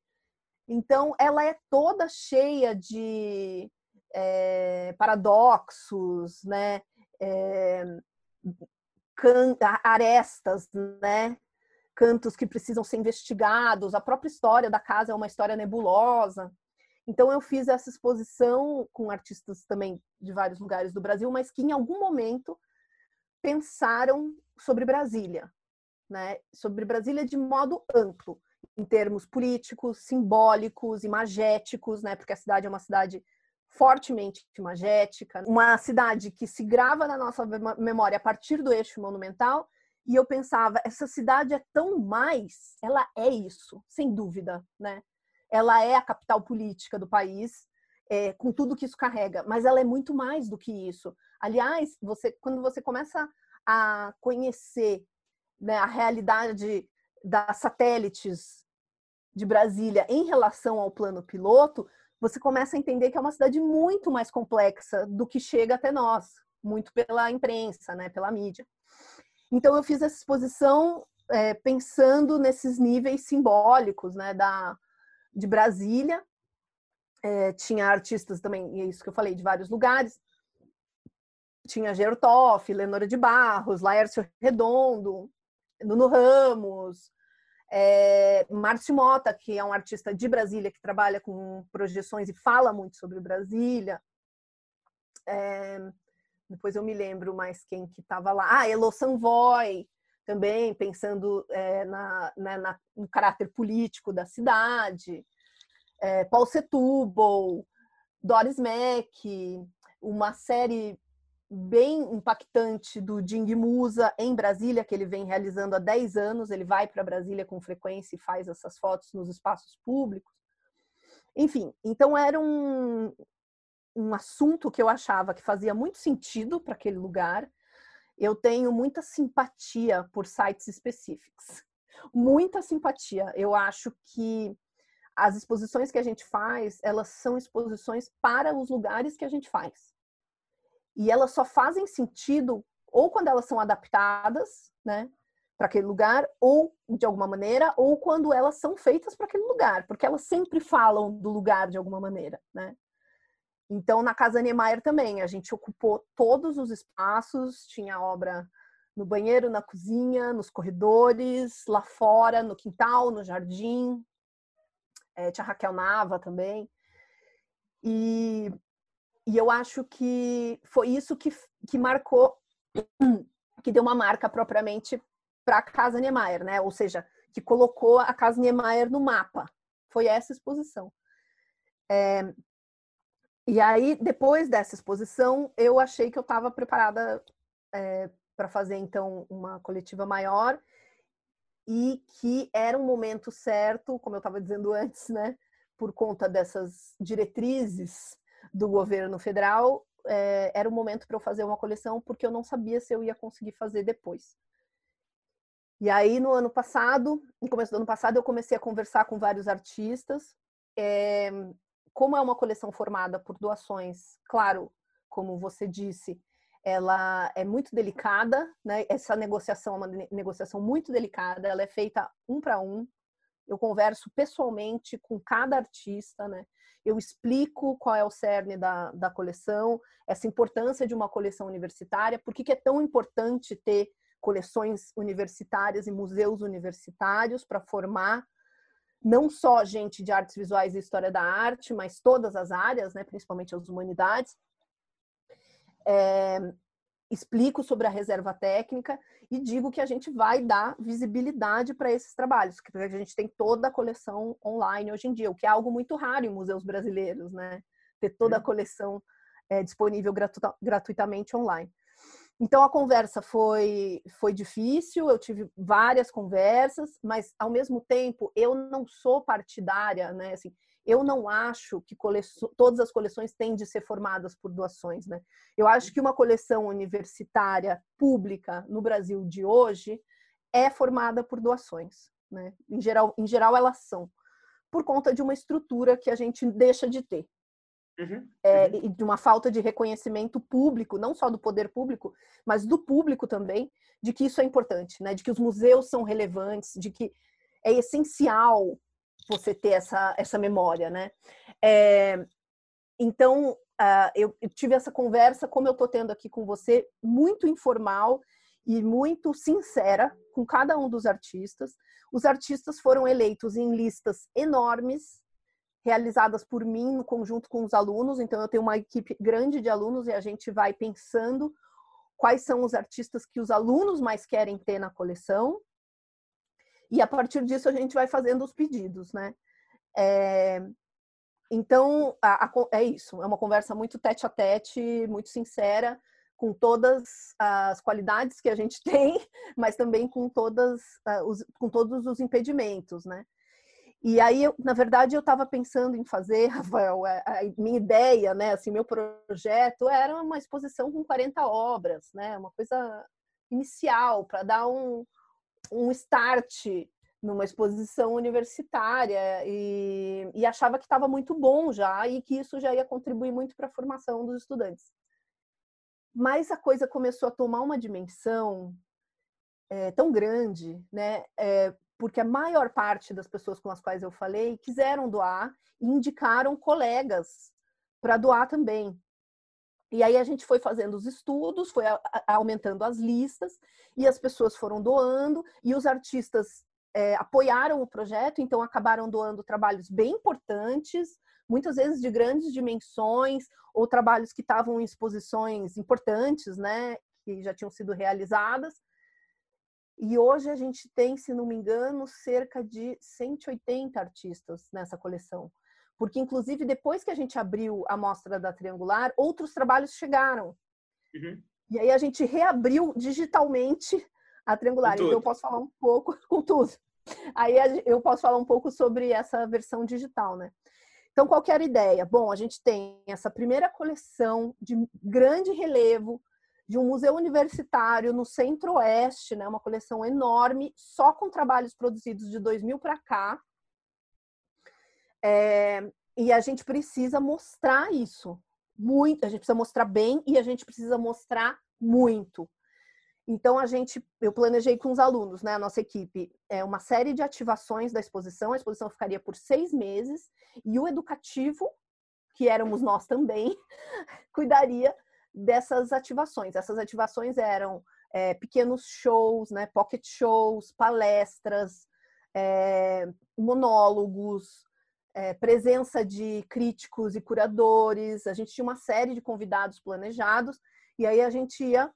Então, ela é toda cheia de é, paradoxos, né? É, arestas, né? cantos que precisam ser investigados, a própria história da casa é uma história nebulosa. Então eu fiz essa exposição com artistas também de vários lugares do Brasil, mas que em algum momento pensaram sobre Brasília, né? Sobre Brasília de modo amplo, em termos políticos, simbólicos, imagéticos, né? Porque a cidade é uma cidade fortemente imagética, uma cidade que se grava na nossa memória a partir do eixo monumental e eu pensava, essa cidade é tão mais, ela é isso, sem dúvida, né? Ela é a capital política do país, é, com tudo que isso carrega, mas ela é muito mais do que isso. Aliás, você, quando você começa a conhecer né, a realidade das satélites de Brasília em relação ao plano piloto, você começa a entender que é uma cidade muito mais complexa do que chega até nós, muito pela imprensa, né, pela mídia. Então eu fiz essa exposição é, pensando nesses níveis simbólicos, né, da de Brasília. É, tinha artistas também, e é isso que eu falei, de vários lugares. Tinha Gertoff, Lenora de Barros, Laércio Redondo, Nuno Ramos, é, Márcio Mota, que é um artista de Brasília que trabalha com projeções e fala muito sobre Brasília. É, depois eu me lembro mais quem que estava lá. Ah, Elo Sanvoy, também pensando é, na, na, na, no caráter político da cidade. É, Paul Setúbal, Doris Mack, uma série bem impactante do Ding Musa em Brasília, que ele vem realizando há 10 anos. Ele vai para Brasília com frequência e faz essas fotos nos espaços públicos. Enfim, então era um, um assunto que eu achava que fazia muito sentido para aquele lugar. Eu tenho muita simpatia por sites específicos. Muita simpatia. Eu acho que as exposições que a gente faz, elas são exposições para os lugares que a gente faz. E elas só fazem sentido ou quando elas são adaptadas, né, para aquele lugar, ou de alguma maneira, ou quando elas são feitas para aquele lugar, porque elas sempre falam do lugar de alguma maneira, né? Então, na Casa Niemeyer também, a gente ocupou todos os espaços, tinha obra no banheiro, na cozinha, nos corredores, lá fora, no quintal, no jardim. É, tinha Raquel Nava também. E, e eu acho que foi isso que, que marcou, que deu uma marca propriamente para a Casa Niemeyer, né? Ou seja, que colocou a Casa Niemeyer no mapa. Foi essa exposição. É, e aí, depois dessa exposição, eu achei que eu estava preparada é, para fazer, então, uma coletiva maior e que era um momento certo, como eu estava dizendo antes, né, por conta dessas diretrizes do governo federal, é, era o momento para eu fazer uma coleção, porque eu não sabia se eu ia conseguir fazer depois. E aí, no ano passado, no começo do ano passado, eu comecei a conversar com vários artistas. É, como é uma coleção formada por doações, claro, como você disse, ela é muito delicada, né? Essa negociação é uma negociação muito delicada, ela é feita um para um. Eu converso pessoalmente com cada artista, né? Eu explico qual é o cerne da, da coleção, essa importância de uma coleção universitária, por que é tão importante ter coleções universitárias e museus universitários para formar não só gente de artes visuais e história da arte, mas todas as áreas, né, principalmente as humanidades. É, explico sobre a reserva técnica e digo que a gente vai dar visibilidade para esses trabalhos, que a gente tem toda a coleção online hoje em dia, o que é algo muito raro em museus brasileiros, né? Ter toda a uhum. coleção é, disponível gratuita, gratuitamente online. Então a conversa foi foi difícil, eu tive várias conversas, mas ao mesmo tempo eu não sou partidária, né? Assim, eu não acho que todas as coleções têm de ser formadas por doações, né? Eu acho que uma coleção universitária pública no Brasil de hoje é formada por doações, né? Em geral, em geral elas são por conta de uma estrutura que a gente deixa de ter. Uhum, é, uhum. e de uma falta de reconhecimento público, não só do poder público, mas do público também, de que isso é importante, né? De que os museus são relevantes, de que é essencial você ter essa, essa memória, né? É, então, uh, eu, eu, tive essa conversa, como eu estou tendo aqui com você, muito informal e muito sincera com cada um dos artistas. Os artistas foram eleitos em listas enormes, realizadas por mim no conjunto com os alunos. Então, eu tenho uma equipe grande de alunos e a gente vai pensando quais são os artistas que os alunos mais querem ter na coleção e a partir disso a gente vai fazendo os pedidos, né? É, então, a, a, é isso, é uma conversa muito tete a tete, muito sincera, com todas as qualidades que a gente tem, mas também com, todas, uh, os, com todos os impedimentos, né? E aí, eu, na verdade, eu estava pensando em fazer, Rafael, a, a, minha ideia, né, assim, meu projeto era uma exposição com 40 obras, né, uma coisa inicial, para dar um, um start numa exposição universitária e, e achava que estava muito bom já e que isso já ia contribuir muito para a formação dos estudantes. Mas a coisa começou a tomar uma dimensão é, tão grande, né? É, porque a maior parte das pessoas com as quais eu falei quiseram doar e indicaram colegas para doar também. E aí a gente foi fazendo os estudos, foi aumentando as listas e as pessoas foram doando e os artistas é, apoiaram o projeto, então acabaram doando trabalhos bem importantes, muitas vezes de grandes dimensões ou trabalhos que estavam em exposições importantes, né, que já tinham sido realizadas. E hoje a gente tem, se não me engano, cerca de 180 artistas nessa coleção porque inclusive depois que a gente abriu a mostra da Triangular, outros trabalhos chegaram. Uhum. E aí a gente reabriu digitalmente a Triangular. Então eu posso falar um pouco com tudo. Aí eu posso falar um pouco sobre essa versão digital, né? Então, qual era a ideia? Bom, a gente tem essa primeira coleção de grande relevo de um museu universitário no centro-oeste, né? Uma coleção enorme, só com trabalhos produzidos de 2000 para cá. É, e a gente precisa mostrar isso muito, a gente precisa mostrar bem e a gente precisa mostrar muito. Então a gente, eu planejei com os alunos, né, a nossa equipe, é uma série de ativações da exposição. A exposição ficaria por seis meses e o educativo, que éramos nós também, cuidaria dessas ativações. Essas ativações eram é, pequenos shows, né, pocket shows, palestras, é, monólogos, é, presença de críticos e curadores, a gente tinha uma série de convidados planejados, e aí a gente ia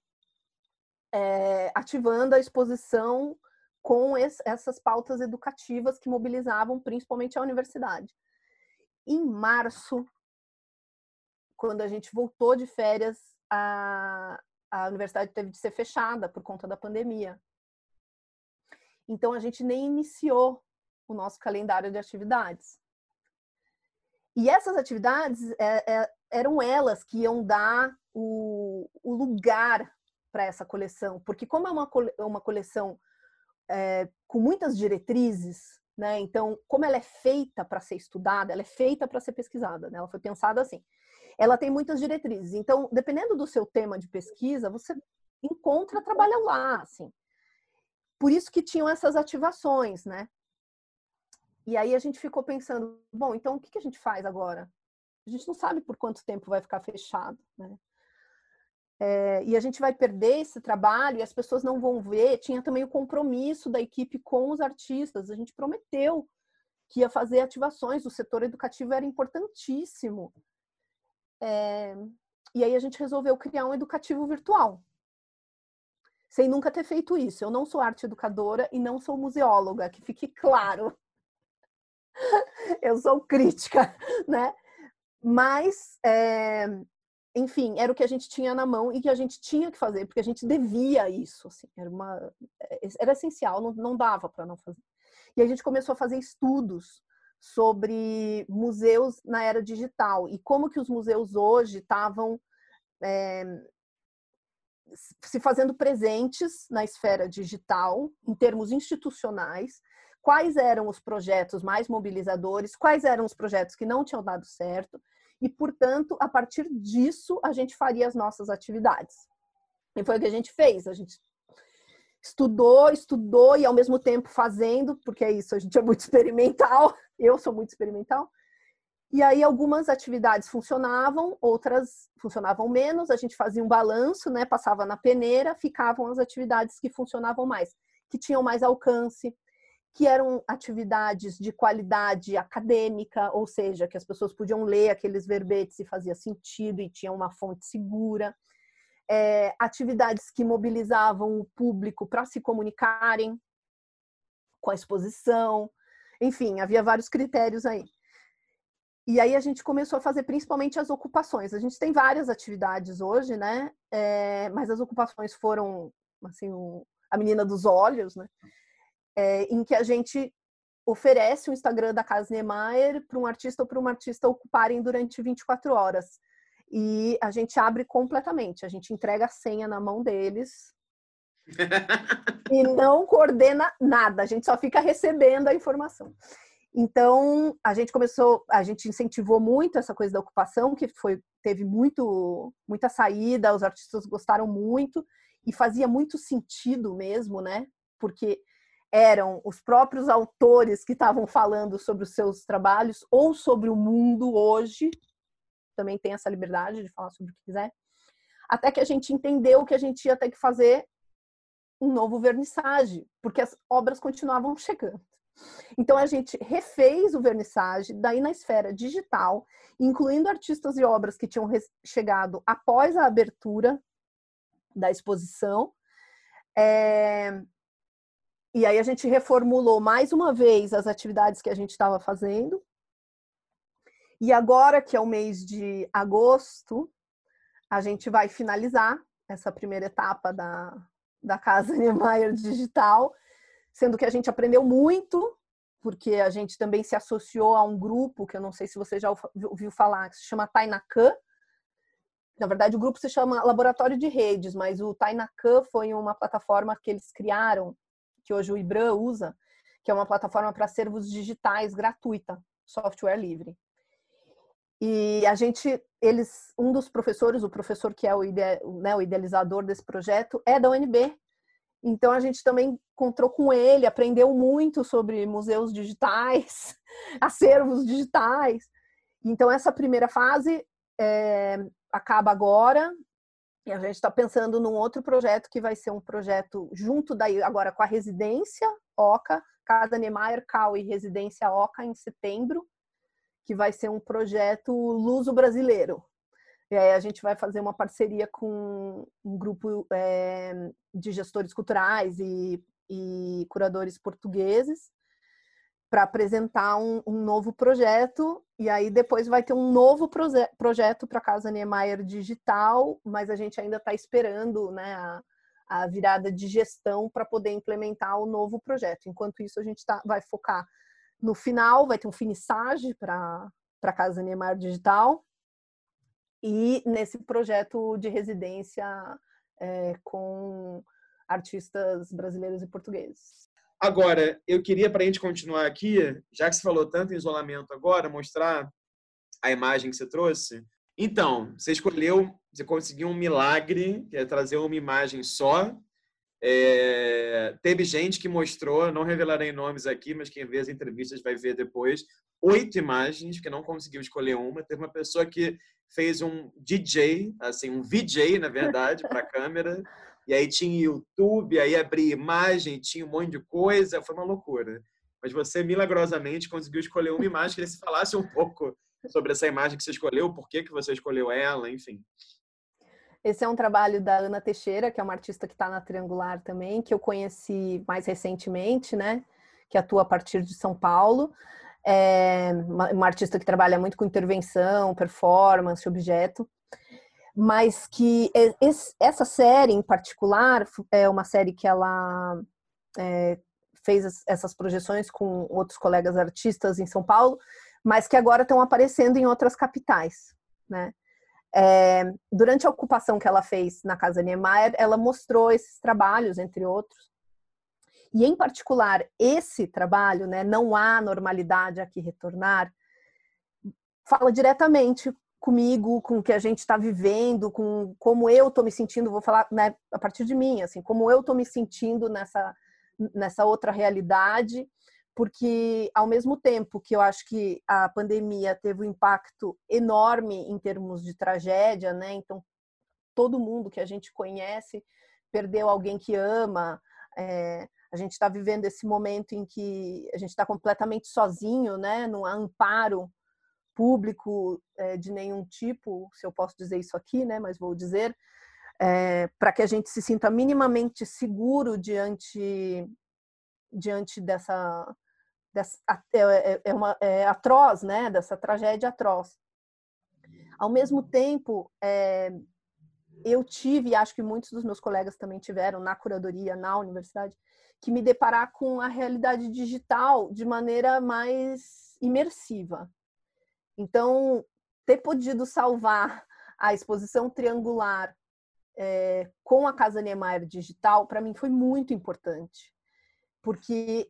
é, ativando a exposição com esse, essas pautas educativas que mobilizavam principalmente a universidade. Em março, quando a gente voltou de férias, a, a universidade teve de ser fechada por conta da pandemia. Então, a gente nem iniciou o nosso calendário de atividades. E essas atividades é, é, eram elas que iam dar o, o lugar para essa coleção, porque como é uma, uma coleção é, com muitas diretrizes, né? Então, como ela é feita para ser estudada, ela é feita para ser pesquisada, né? Ela foi pensada assim. Ela tem muitas diretrizes. Então, dependendo do seu tema de pesquisa, você encontra trabalho lá, assim. Por isso que tinham essas ativações, né? E aí a gente ficou pensando, bom, então o que, a gente faz agora? A gente não sabe por quanto tempo vai ficar fechado, né? É, e a gente vai perder esse trabalho e as pessoas não vão ver. Tinha também o compromisso da equipe com os artistas. A gente prometeu que ia fazer ativações. O setor educativo era importantíssimo. É, e aí a gente resolveu criar um educativo virtual. Sem nunca ter feito isso. Eu não sou arte educadora e não sou museóloga, que fique claro. Eu sou crítica, né? Mas é, enfim, era o que a gente tinha na mão e que a gente tinha que fazer, porque a gente devia isso, assim, era uma é, era essencial, não, não dava para não fazer. E a gente começou a fazer estudos sobre museus na era digital e como que os museus hoje estavam é, se fazendo presentes na esfera digital, em termos institucionais, quais eram os projetos mais mobilizadores, quais eram os projetos que não tinham dado certo, e, portanto, a partir disso, a gente faria as nossas atividades. E foi o que a gente fez. A gente estudou, estudou e ao mesmo tempo fazendo, porque é isso, a gente é muito experimental, eu sou muito experimental. E aí algumas atividades funcionavam, outras funcionavam menos, a gente fazia um balanço, né, passava na peneira, ficavam as atividades que funcionavam mais, que tinham mais alcance, que eram atividades de qualidade acadêmica, ou seja, que as pessoas podiam ler aqueles verbetes e fazia sentido e tinha uma fonte segura. É, atividades que mobilizavam o público para se comunicarem com a exposição. Enfim, havia vários critérios aí. E aí a gente começou a fazer principalmente as ocupações. A gente tem várias atividades hoje, né? É, mas as ocupações foram, assim, o, a menina dos olhos, né? É, em que a gente oferece o Instagram da Casa Niemeyer para um artista ou para uma artista ocuparem durante 24 horas. E a gente abre completamente, a gente entrega a senha na mão deles e não coordena nada, a gente só fica recebendo a informação. Então, a gente começou, a gente incentivou muito essa coisa da ocupação, que foi teve muito muita saída, os artistas gostaram muito e fazia muito sentido mesmo, né? Porque eram os próprios autores que estavam falando sobre os seus trabalhos ou sobre o mundo hoje. Também tem essa liberdade de falar sobre o que quiser. Até que a gente entendeu que a gente ia ter que fazer um novo vernissage, porque as obras continuavam chegando. Então a gente refez o vernissage, daí na esfera digital, incluindo artistas e obras que tinham chegado após a abertura da exposição. É, e aí a gente reformulou mais uma vez as atividades que a gente estava fazendo. E agora, que é o mês de agosto, a gente vai finalizar essa primeira etapa da, da Casa Niemeyer Digital, sendo que a gente aprendeu muito, porque a gente também se associou a um grupo, que eu não sei se você já ouviu falar, que se chama Tainacan. Na verdade, o grupo se chama Laboratório de Redes, mas o Tainacan foi uma plataforma que eles criaram que hoje o IBRAM usa, que é uma plataforma para servos digitais gratuita, software livre. E a gente, eles, um dos professores, o professor que é o, ide, né, o idealizador desse projeto, é da UNB. Então a gente também encontrou com ele, aprendeu muito sobre museus digitais, acervos digitais. Então essa primeira fase é, acaba agora e a gente está pensando num outro projeto que vai ser um projeto junto daí agora com a residência Oca, Casa Niemeyer, Cal e Residência Oca em setembro, que vai ser um projeto luso brasileiro. E aí a gente vai fazer uma parceria com um grupo é, de gestores culturais e e curadores portugueses para apresentar um, um, novo projeto e aí depois vai ter um novo proje projeto para a Casa Niemeyer Digital, mas a gente ainda está esperando né, a, a, virada de gestão para poder implementar o novo projeto. Enquanto isso, a gente tá, vai focar no final, vai ter um finissage para a Casa Niemeyer Digital e nesse projeto de residência é, com artistas brasileiros e portugueses. Agora, eu queria, para a gente continuar aqui, já que você falou tanto em isolamento agora, mostrar a imagem que você trouxe. Então, você escolheu, você conseguiu um milagre, que é trazer uma imagem só. É, teve gente que mostrou, não revelarei nomes aqui, mas quem vê as entrevistas vai ver depois, oito imagens, que não conseguiu escolher uma. Teve uma pessoa que fez um DJ, assim, um VJ, na verdade, para a câmera e aí tinha YouTube, aí abria imagem, tinha um monte de coisa, foi uma loucura. Mas você milagrosamente conseguiu escolher uma imagem, queria que você falasse um pouco sobre essa imagem que você escolheu, por que, que você escolheu ela, enfim. Esse é um trabalho da Ana Teixeira, que é uma artista que está na Triangular também, que eu conheci mais recentemente, né? Que atua a partir de São Paulo. É uma artista que trabalha muito com intervenção, performance, objeto mas que essa série em particular é uma série que ela é, fez essas projeções com outros colegas artistas em São Paulo, mas que agora estão aparecendo em outras capitais, né? É, durante a ocupação que ela fez na Casa Niemeyer, ela mostrou esses trabalhos, entre outros. E, em particular, esse trabalho, né, Não Há Normalidade a que Retornar, fala diretamente comigo, com o que a gente está vivendo, com como eu estou me sentindo, vou falar né, a partir de mim, assim, como eu estou me sentindo nessa, nessa outra realidade, porque ao mesmo tempo que eu acho que a pandemia teve um impacto enorme em termos de tragédia, né? Então todo mundo que a gente conhece perdeu alguém que ama. É, a gente está vivendo esse momento em que a gente está completamente sozinho, né? No amparo público é, de nenhum tipo, se eu posso dizer isso aqui, né, mas vou dizer, é, para que a gente se sinta minimamente seguro diante diante dessa, dessa é, é, é, uma, é atroz, né, dessa tragédia atroz. Ao mesmo tempo, é, eu tive, acho que muitos dos meus colegas também tiveram na curadoria, na universidade, que me deparar com a realidade digital de maneira mais imersiva. Então, ter podido salvar a exposição triangular é, com a Casa Niemeyer digital, para mim foi muito importante, porque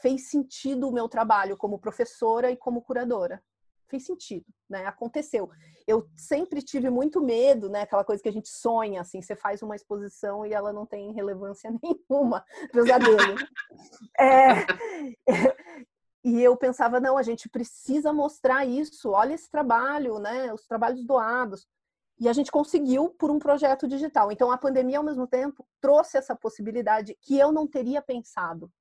fez sentido o meu trabalho como professora e como curadora. Fez sentido, né? Aconteceu. Eu sempre tive muito medo, né? Aquela coisa que a gente sonha, assim, você faz uma exposição e ela não tem relevância nenhuma. Pesadelo. é, e eu pensava, não, a gente precisa mostrar isso, olha esse trabalho, né? Os trabalhos doados. E a gente conseguiu por um projeto digital. Então a pandemia, ao mesmo tempo, trouxe essa possibilidade que eu não teria pensado.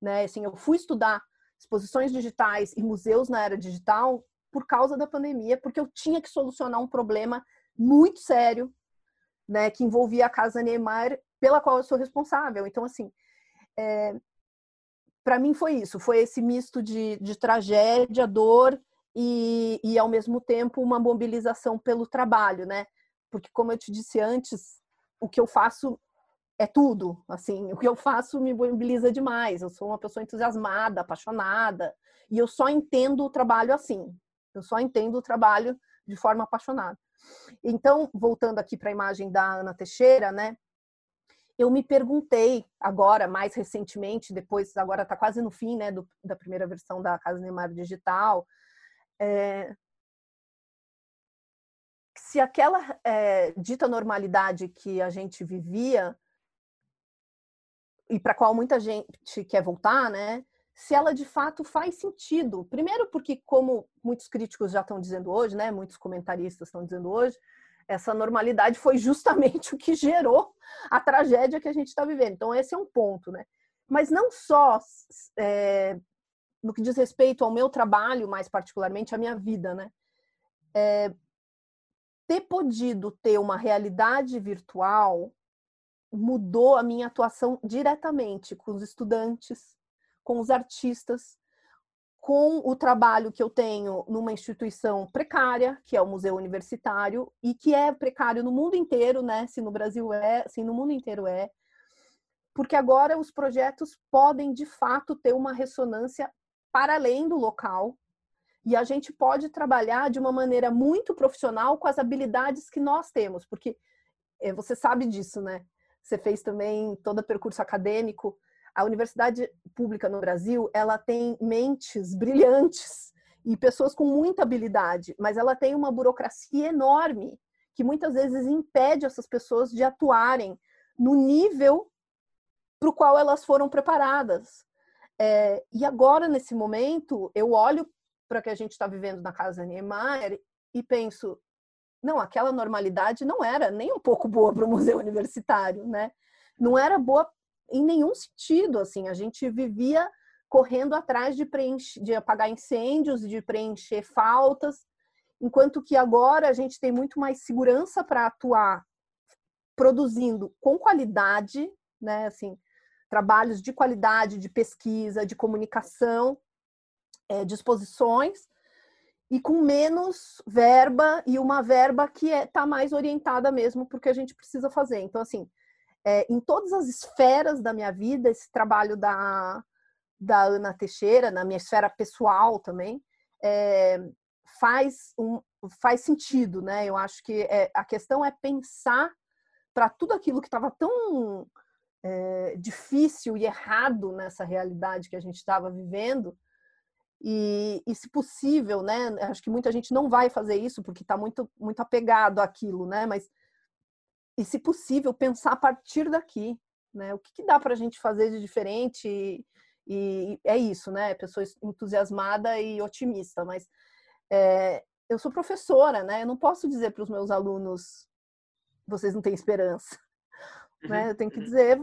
Né? Assim, eu fui estudar exposições digitais e museus na era digital por causa da pandemia, porque eu tinha que solucionar um problema muito sério, né, que envolvia a Casa Neymar, pela qual eu sou responsável. Então, assim, é, para mim foi isso, foi esse misto de, de tragédia, dor e, e, ao mesmo tempo, uma mobilização pelo trabalho, né? Porque, como eu te disse antes, o que eu faço é tudo, assim, o que eu faço me mobiliza demais. Eu sou uma pessoa entusiasmada, apaixonada, e eu só entendo o trabalho assim. Eu só entendo o trabalho de forma apaixonada. Então, voltando aqui para a imagem da Ana Teixeira, né? Eu me perguntei agora, mais recentemente, depois, agora está quase no fim né, do, da primeira versão da Casa Neymar Digital, é, se aquela é, dita normalidade que a gente vivia e para qual muita gente quer voltar, né? Se ela de fato faz sentido. Primeiro, porque, como muitos críticos já estão dizendo hoje, né? Muitos comentaristas estão dizendo hoje, essa normalidade foi justamente o que gerou a tragédia que a gente está vivendo. Então, esse é um ponto, né? Mas não só é, no que diz respeito ao meu trabalho, mais particularmente a minha vida, né? É, ter podido ter uma realidade virtual mudou a minha atuação diretamente com os estudantes, com os artistas, com o trabalho que eu tenho numa instituição precária, que é o Museu Universitário, e que é precário no mundo inteiro, né? Se no Brasil é, se no mundo inteiro é. Porque agora os projetos podem, de fato, ter uma ressonância para além do local, e a gente pode trabalhar de uma maneira muito profissional com as habilidades que nós temos, porque eh, você sabe disso, né? Você fez também todo o percurso acadêmico. A universidade pública no Brasil, ela tem mentes brilhantes e pessoas com muita habilidade, mas ela tem uma burocracia enorme que muitas vezes impede essas pessoas de atuarem no nível para o qual elas foram preparadas. É, e agora, nesse momento, eu olho para o que a gente está vivendo na casa Niemeyer e penso, não, aquela normalidade não era nem um pouco boa para o museu universitário, né? Não era boa em nenhum sentido, assim, a gente vivia correndo atrás de preencher, de apagar incêndios, de preencher faltas, enquanto que agora a gente tem muito mais segurança para atuar produzindo com qualidade, né, assim, trabalhos de qualidade, de pesquisa, de comunicação, é, disposições, e com menos verba e uma verba que está é, tá mais orientada mesmo porque a gente precisa fazer. Então, assim, é, em todas as esferas da minha vida, esse trabalho da, da Ana Teixeira, na minha esfera pessoal também, é, faz, um, faz sentido, né? Eu acho que é, a questão é pensar para tudo aquilo que estava tão é, difícil e errado nessa realidade que a gente estava vivendo, e, e, se possível, né? Acho que muita gente não vai fazer isso porque está muito, muito apegado àquilo, né? Mas, e se possível, pensar a partir daqui, né? O que, que dá para a gente fazer de diferente? E, e, é isso, né? Pessoa entusiasmada e otimista, mas é, eu sou professora, né? Eu não posso dizer para os meus alunos vocês não têm esperança, né? Uhum, eu tenho que uhum. dizer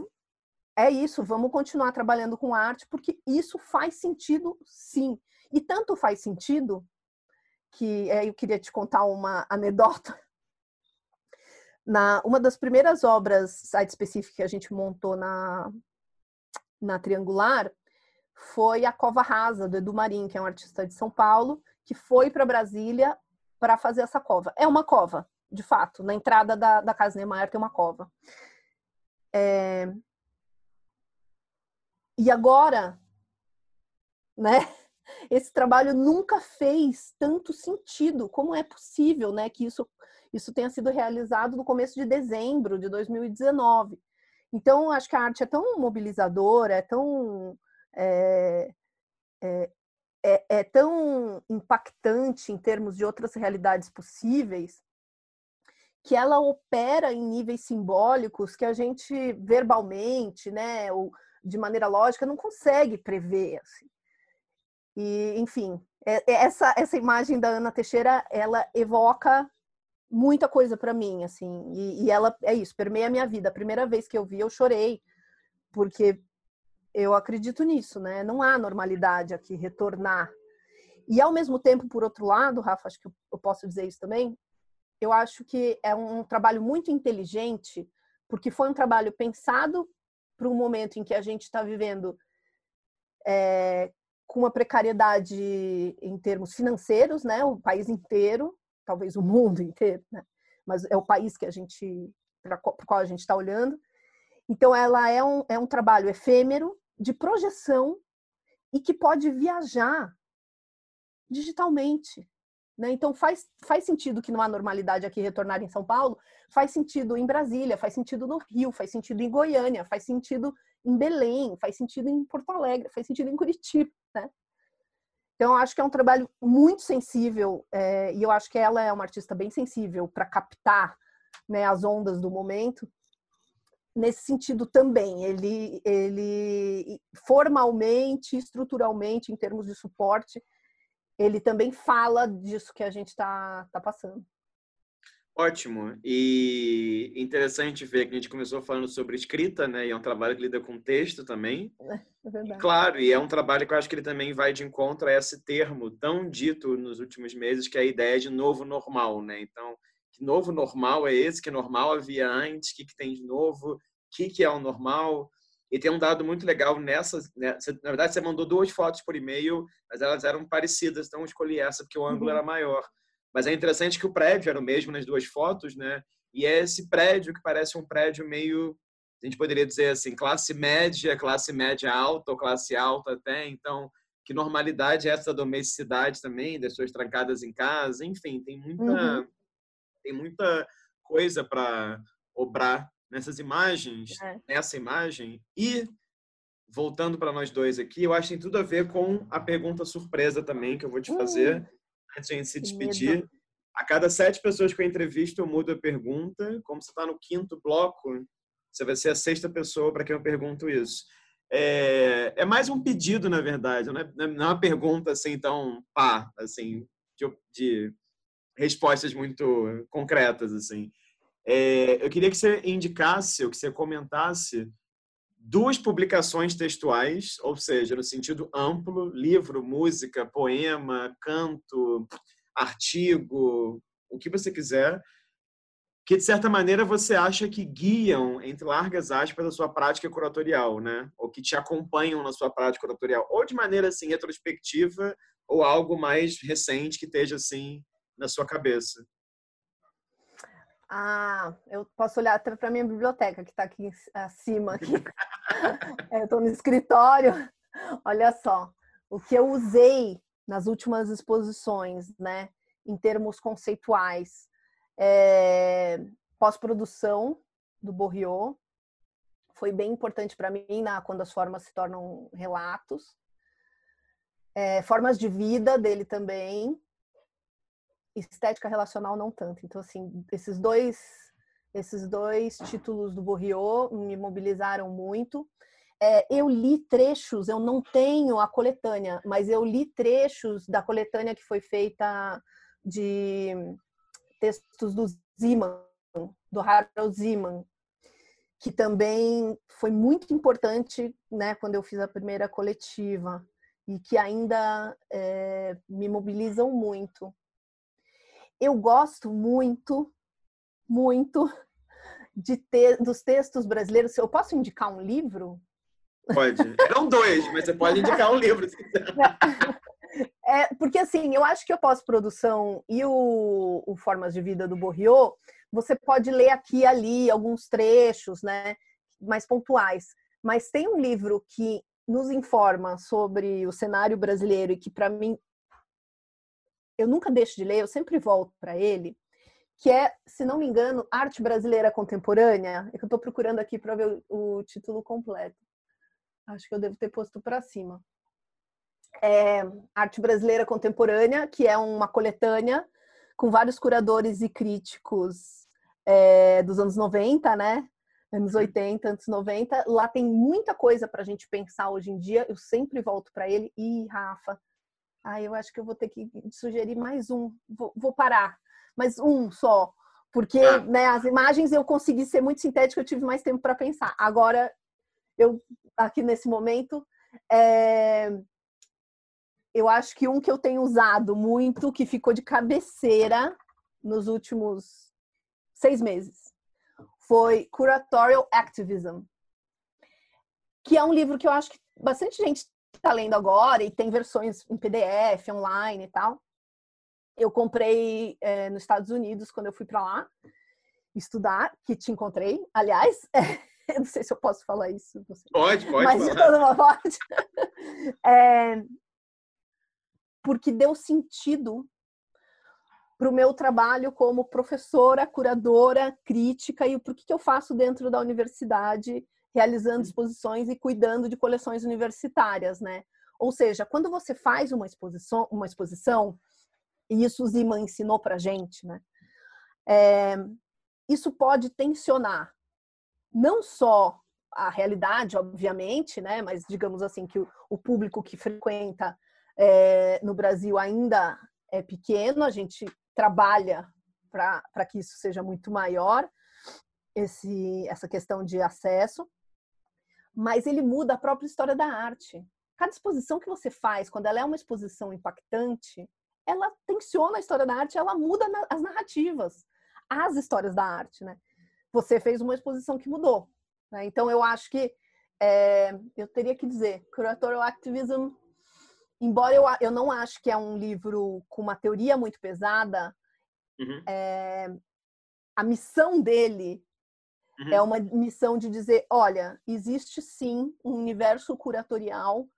é isso, vamos continuar trabalhando com arte, porque isso faz sentido sim. E tanto faz sentido que é, eu queria te contar uma anedota. Na, uma das primeiras obras site específica que a gente montou na, na Triangular foi a Cova Rasa, do Edu Marim, que é um artista de São Paulo, que foi para Brasília para fazer essa cova. É uma cova, de fato. Na entrada da, da Casa Niemeyer tem uma cova. É, e agora, né? Esse trabalho nunca fez tanto sentido. Como é possível, né, que isso isso tenha sido realizado no começo de dezembro de 2019? Então, acho que a arte é tão mobilizadora, é tão é, é, é, é tão impactante em termos de outras realidades possíveis que ela opera em níveis simbólicos que a gente verbalmente, né, ou de maneira lógica, não consegue prever. Assim. E, enfim, é, é essa, essa imagem da Ana Teixeira, ela evoca muita coisa para mim, assim, e, e, ela é isso, permeia a minha vida. A primeira vez que eu vi, eu chorei, porque eu acredito nisso, né? Não há normalidade aqui, retornar. E ao mesmo tempo, por outro lado, Rafa, acho que eu posso dizer isso também, eu acho que é um trabalho muito inteligente, porque foi um trabalho pensado para um momento em que a gente está vivendo é, com uma precariedade em termos financeiros, né? O país inteiro, talvez o mundo inteiro, né? Mas é o país que a gente para o qual a gente está olhando. Então, ela é um, é um trabalho efêmero de projeção e que pode viajar digitalmente. Né? Então faz, faz sentido que não há normalidade aqui retornar em São Paulo, faz sentido em Brasília, faz sentido no Rio, faz sentido em Goiânia, faz sentido em Belém, faz sentido em Porto Alegre, faz sentido em Curitiba. Né? Então, acho que é um trabalho muito sensível é, e eu acho que ela é uma artista bem sensível para captar né, as ondas do momento. Nesse sentido também, ele, ele formalmente, estruturalmente, em termos de suporte, ele também fala disso que a gente está tá passando. Ótimo. E interessante ver que a gente começou falando sobre escrita, né? E é um trabalho que lida com texto também. É. Claro, e é um trabalho que eu acho que ele também vai de encontro a esse termo tão dito nos últimos meses, que é a ideia de novo normal, né? Então, que novo normal é esse? Que normal havia antes? O que, que tem de novo? que, que é o normal. E tem um dado muito legal nessa. Né? Na verdade, você mandou duas fotos por e-mail, mas elas eram parecidas, então eu escolhi essa porque o ângulo uhum. era maior. Mas é interessante que o prédio era o mesmo nas duas fotos, né? E é esse prédio que parece um prédio meio, a gente poderia dizer assim, classe média, classe média alta ou classe alta até. Então, que normalidade é essa domesticidade também, das pessoas trancadas em casa? Enfim, tem muita, uhum. tem muita coisa para obrar nessas imagens, é. nessa imagem. E, voltando para nós dois aqui, eu acho que tem tudo a ver com a pergunta surpresa também que eu vou te fazer, uh, antes de a gente se despedir. Medo. A cada sete pessoas que eu entrevisto, eu mudo a pergunta. Como você está no quinto bloco, você vai ser a sexta pessoa para quem eu pergunto isso. É, é, mais um pedido, na verdade, não é, não é uma pergunta assim tão pá, assim, de, de respostas muito concretas, assim. É, eu queria que você indicasse, ou que você comentasse duas publicações textuais, ou seja, no sentido amplo, livro, música, poema, canto, artigo, o que você quiser, que de certa maneira você acha que guiam, entre largas aspas, a sua prática curatorial, né? Ou que te acompanham na sua prática curatorial, ou de maneira assim retrospectiva, ou algo mais recente que esteja assim na sua cabeça. Ah, eu posso olhar até para minha biblioteca que está aqui acima. Aqui. É, eu estou no escritório. Olha só, o que eu usei nas últimas exposições, né, em termos conceituais, é, pós-produção do Borriot foi bem importante para mim na, quando as formas se tornam relatos. É, formas de vida dele também, estética relacional não tanto. Então, assim, esses dois, esses dois títulos do Borriot me mobilizaram muito. É, eu li trechos, eu não tenho a coletânea, mas eu li trechos da coletânea que foi feita de textos do Ziman, do Harold Ziman, que também foi muito importante né, quando eu fiz a primeira coletiva e que ainda é, me mobilizam muito eu gosto muito, muito de ter dos textos brasileiros. Eu posso indicar um livro? Pode. Não dois, mas você pode indicar um livro se quiser. É, porque assim, eu acho que o pós-produção e o, o, Formas de Vida do Borriot, você pode ler aqui e ali alguns trechos, né, mais pontuais. Mas tem um livro que nos informa sobre o cenário brasileiro e que para mim eu nunca deixo de ler, eu sempre volto para ele, que é, se não me engano, Arte Brasileira Contemporânea. É que eu estou procurando aqui para ver o, o, título completo. Acho que eu devo ter posto para cima. É Arte Brasileira Contemporânea, que é uma coletânea com vários curadores e críticos é, dos anos 90, né? Anos 80, anos 90. Lá tem muita coisa para a gente pensar hoje em dia. Eu sempre volto para ele. E, Rafa, ah, eu acho que eu vou ter que sugerir mais um. Vou, vou parar, mas um só. Porque ah. né, as imagens eu consegui ser muito sintética, eu tive mais tempo para pensar. Agora, eu aqui nesse momento, é... eu acho que um que eu tenho usado muito, que ficou de cabeceira nos últimos seis meses, foi Curatorial Activism, que é um livro que eu acho que bastante gente está lendo agora e tem versões em PDF, online e tal. Eu comprei é, nos Estados Unidos quando eu fui para lá estudar, que te encontrei. Aliás, é, eu não sei se eu posso falar isso. Pode, pode. Mas de toda uma forma. É, porque deu sentido para o meu trabalho como professora, curadora, crítica e o que, que eu faço dentro da universidade realizando exposições e cuidando de coleções universitárias, né? Ou seja, quando você faz uma exposição, uma exposição e isso o Zima ensinou para gente, né? É, isso pode tensionar não só a realidade, obviamente, né? Mas digamos assim que o, o público que frequenta é, no Brasil ainda é pequeno, a gente trabalha para que isso seja muito maior, esse, essa questão de acesso mas ele muda a própria história da arte. Cada exposição que você faz, quando ela é uma exposição impactante, ela tensiona a história da arte, ela muda as narrativas, as histórias da arte, né? Você fez uma exposição que mudou. Né? Então, eu acho que é, eu teria que dizer, Curatorial Activism, embora eu, eu não acho que é um livro com uma teoria muito pesada, uhum. é, a missão dele uhum. é uma missão de dizer, olha, existe sim um universo curatorial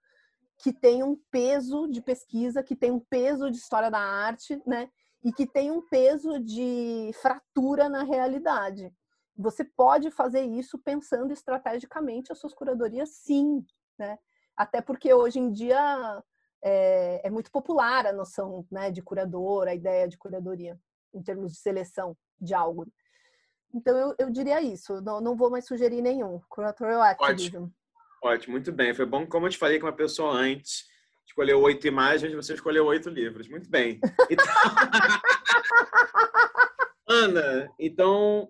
que tem um peso de pesquisa, que tem um peso de história da arte, né? E que tem um peso de fratura na realidade. Você pode fazer isso pensando estrategicamente as suas curadorias, sim, né? Até porque hoje em dia é, é muito popular a noção né, de curador, a ideia de curadoria, em termos de seleção de algo. Então eu, eu diria isso, não, não vou mais sugerir nenhum. Curatorial Activism. Ótimo. Ótimo, muito bem. Foi bom, como eu te falei com uma pessoa antes, escolheu oito imagens, você escolheu oito livros. Muito bem. Então... Ana, então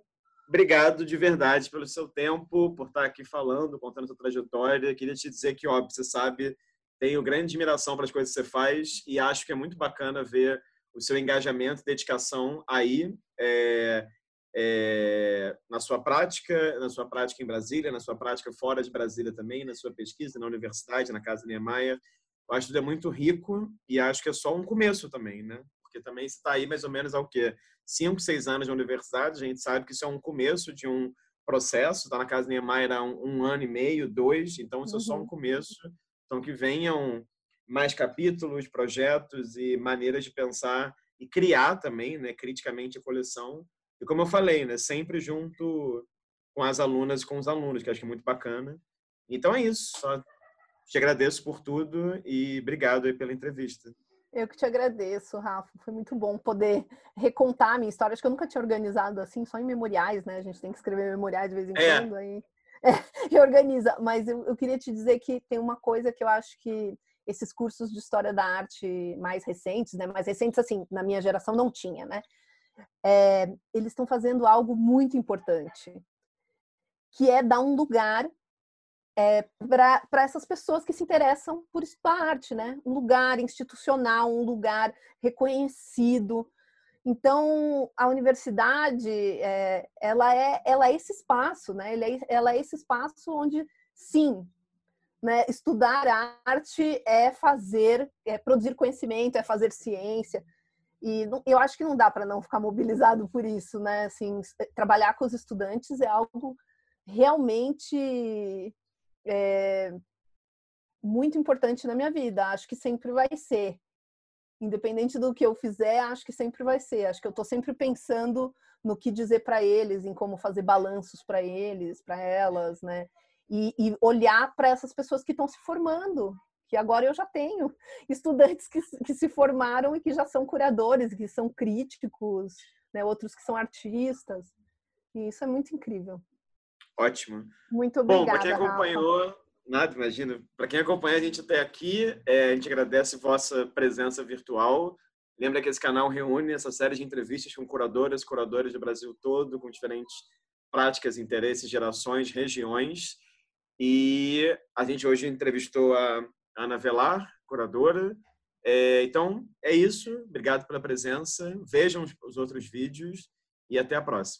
obrigado de verdade pelo seu tempo, por estar aqui falando, contando sua trajetória. Queria te dizer que, óbvio, você sabe, tenho grande admiração para as coisas que você faz e acho que é muito bacana ver o seu engajamento, dedicação aí é, é, na sua prática, na sua prática em Brasília, na sua prática fora de Brasília também, na sua pesquisa na universidade, na Casa Niemeyer. Eu acho que é muito rico e acho que é só um começo também, né? Porque também você está aí mais ou menos ao quê? cinco, seis anos de universidade, a gente sabe que isso é um começo de um processo, está na Casa Niemeyer há um, um, ano e meio, dois, então isso uhum. é só um uhum. começo. Então que venham mais capítulos, projetos e maneiras de pensar e criar também, né, criticamente a coleção. E como eu falei, né, sempre junto com as alunas e com os alunos, que acho que é muito bacana. Então é isso, só te agradeço por tudo e obrigado aí pela entrevista. Eu que te agradeço, Rafa. Foi muito bom poder recontar a minha história. Acho que eu nunca tinha organizado assim, só em memoriais, né? A gente tem que escrever memoriais de vez em é. quando. Aí é, reorganiza. Mas eu, eu queria te dizer que tem uma coisa que eu acho que esses cursos de história da arte mais recentes, né? Mais recentes, assim, na minha geração não tinha, né? É, eles estão fazendo algo muito importante, que é dar um lugar é, para essas pessoas que se interessam por arte, né? Um lugar institucional, um lugar reconhecido. Então, a universidade, é, ela, é, ela é esse espaço, né? Ela é, ela é esse espaço onde, sim, né, estudar arte é fazer, é produzir conhecimento, é fazer ciência. E eu acho que não dá para não ficar mobilizado por isso, né? Assim, trabalhar com os estudantes é algo realmente é, muito importante na minha vida. Acho que sempre vai ser. Independente do que eu fizer, acho que sempre vai ser. Acho que eu estou sempre pensando no que dizer para eles, em como fazer balanços para eles, para elas, né? E, e olhar para essas pessoas que estão se formando, que agora eu já tenho estudantes que, que se formaram e que já são curadores, que são críticos, né? outros que são artistas. E isso é muito incrível. Ótimo. Muito obrigada. Bom, para quem acompanhou, Rafa. nada, imagina. Para quem acompanha a gente até aqui, é, a gente agradece vossa presença virtual. Lembra que esse canal reúne essa série de entrevistas com curadoras, curadores do Brasil todo, com diferentes práticas, interesses, gerações, regiões. E a gente hoje entrevistou a Ana Velar, curadora. É, então, é isso. Obrigado pela presença. Vejam os outros vídeos e até a próxima.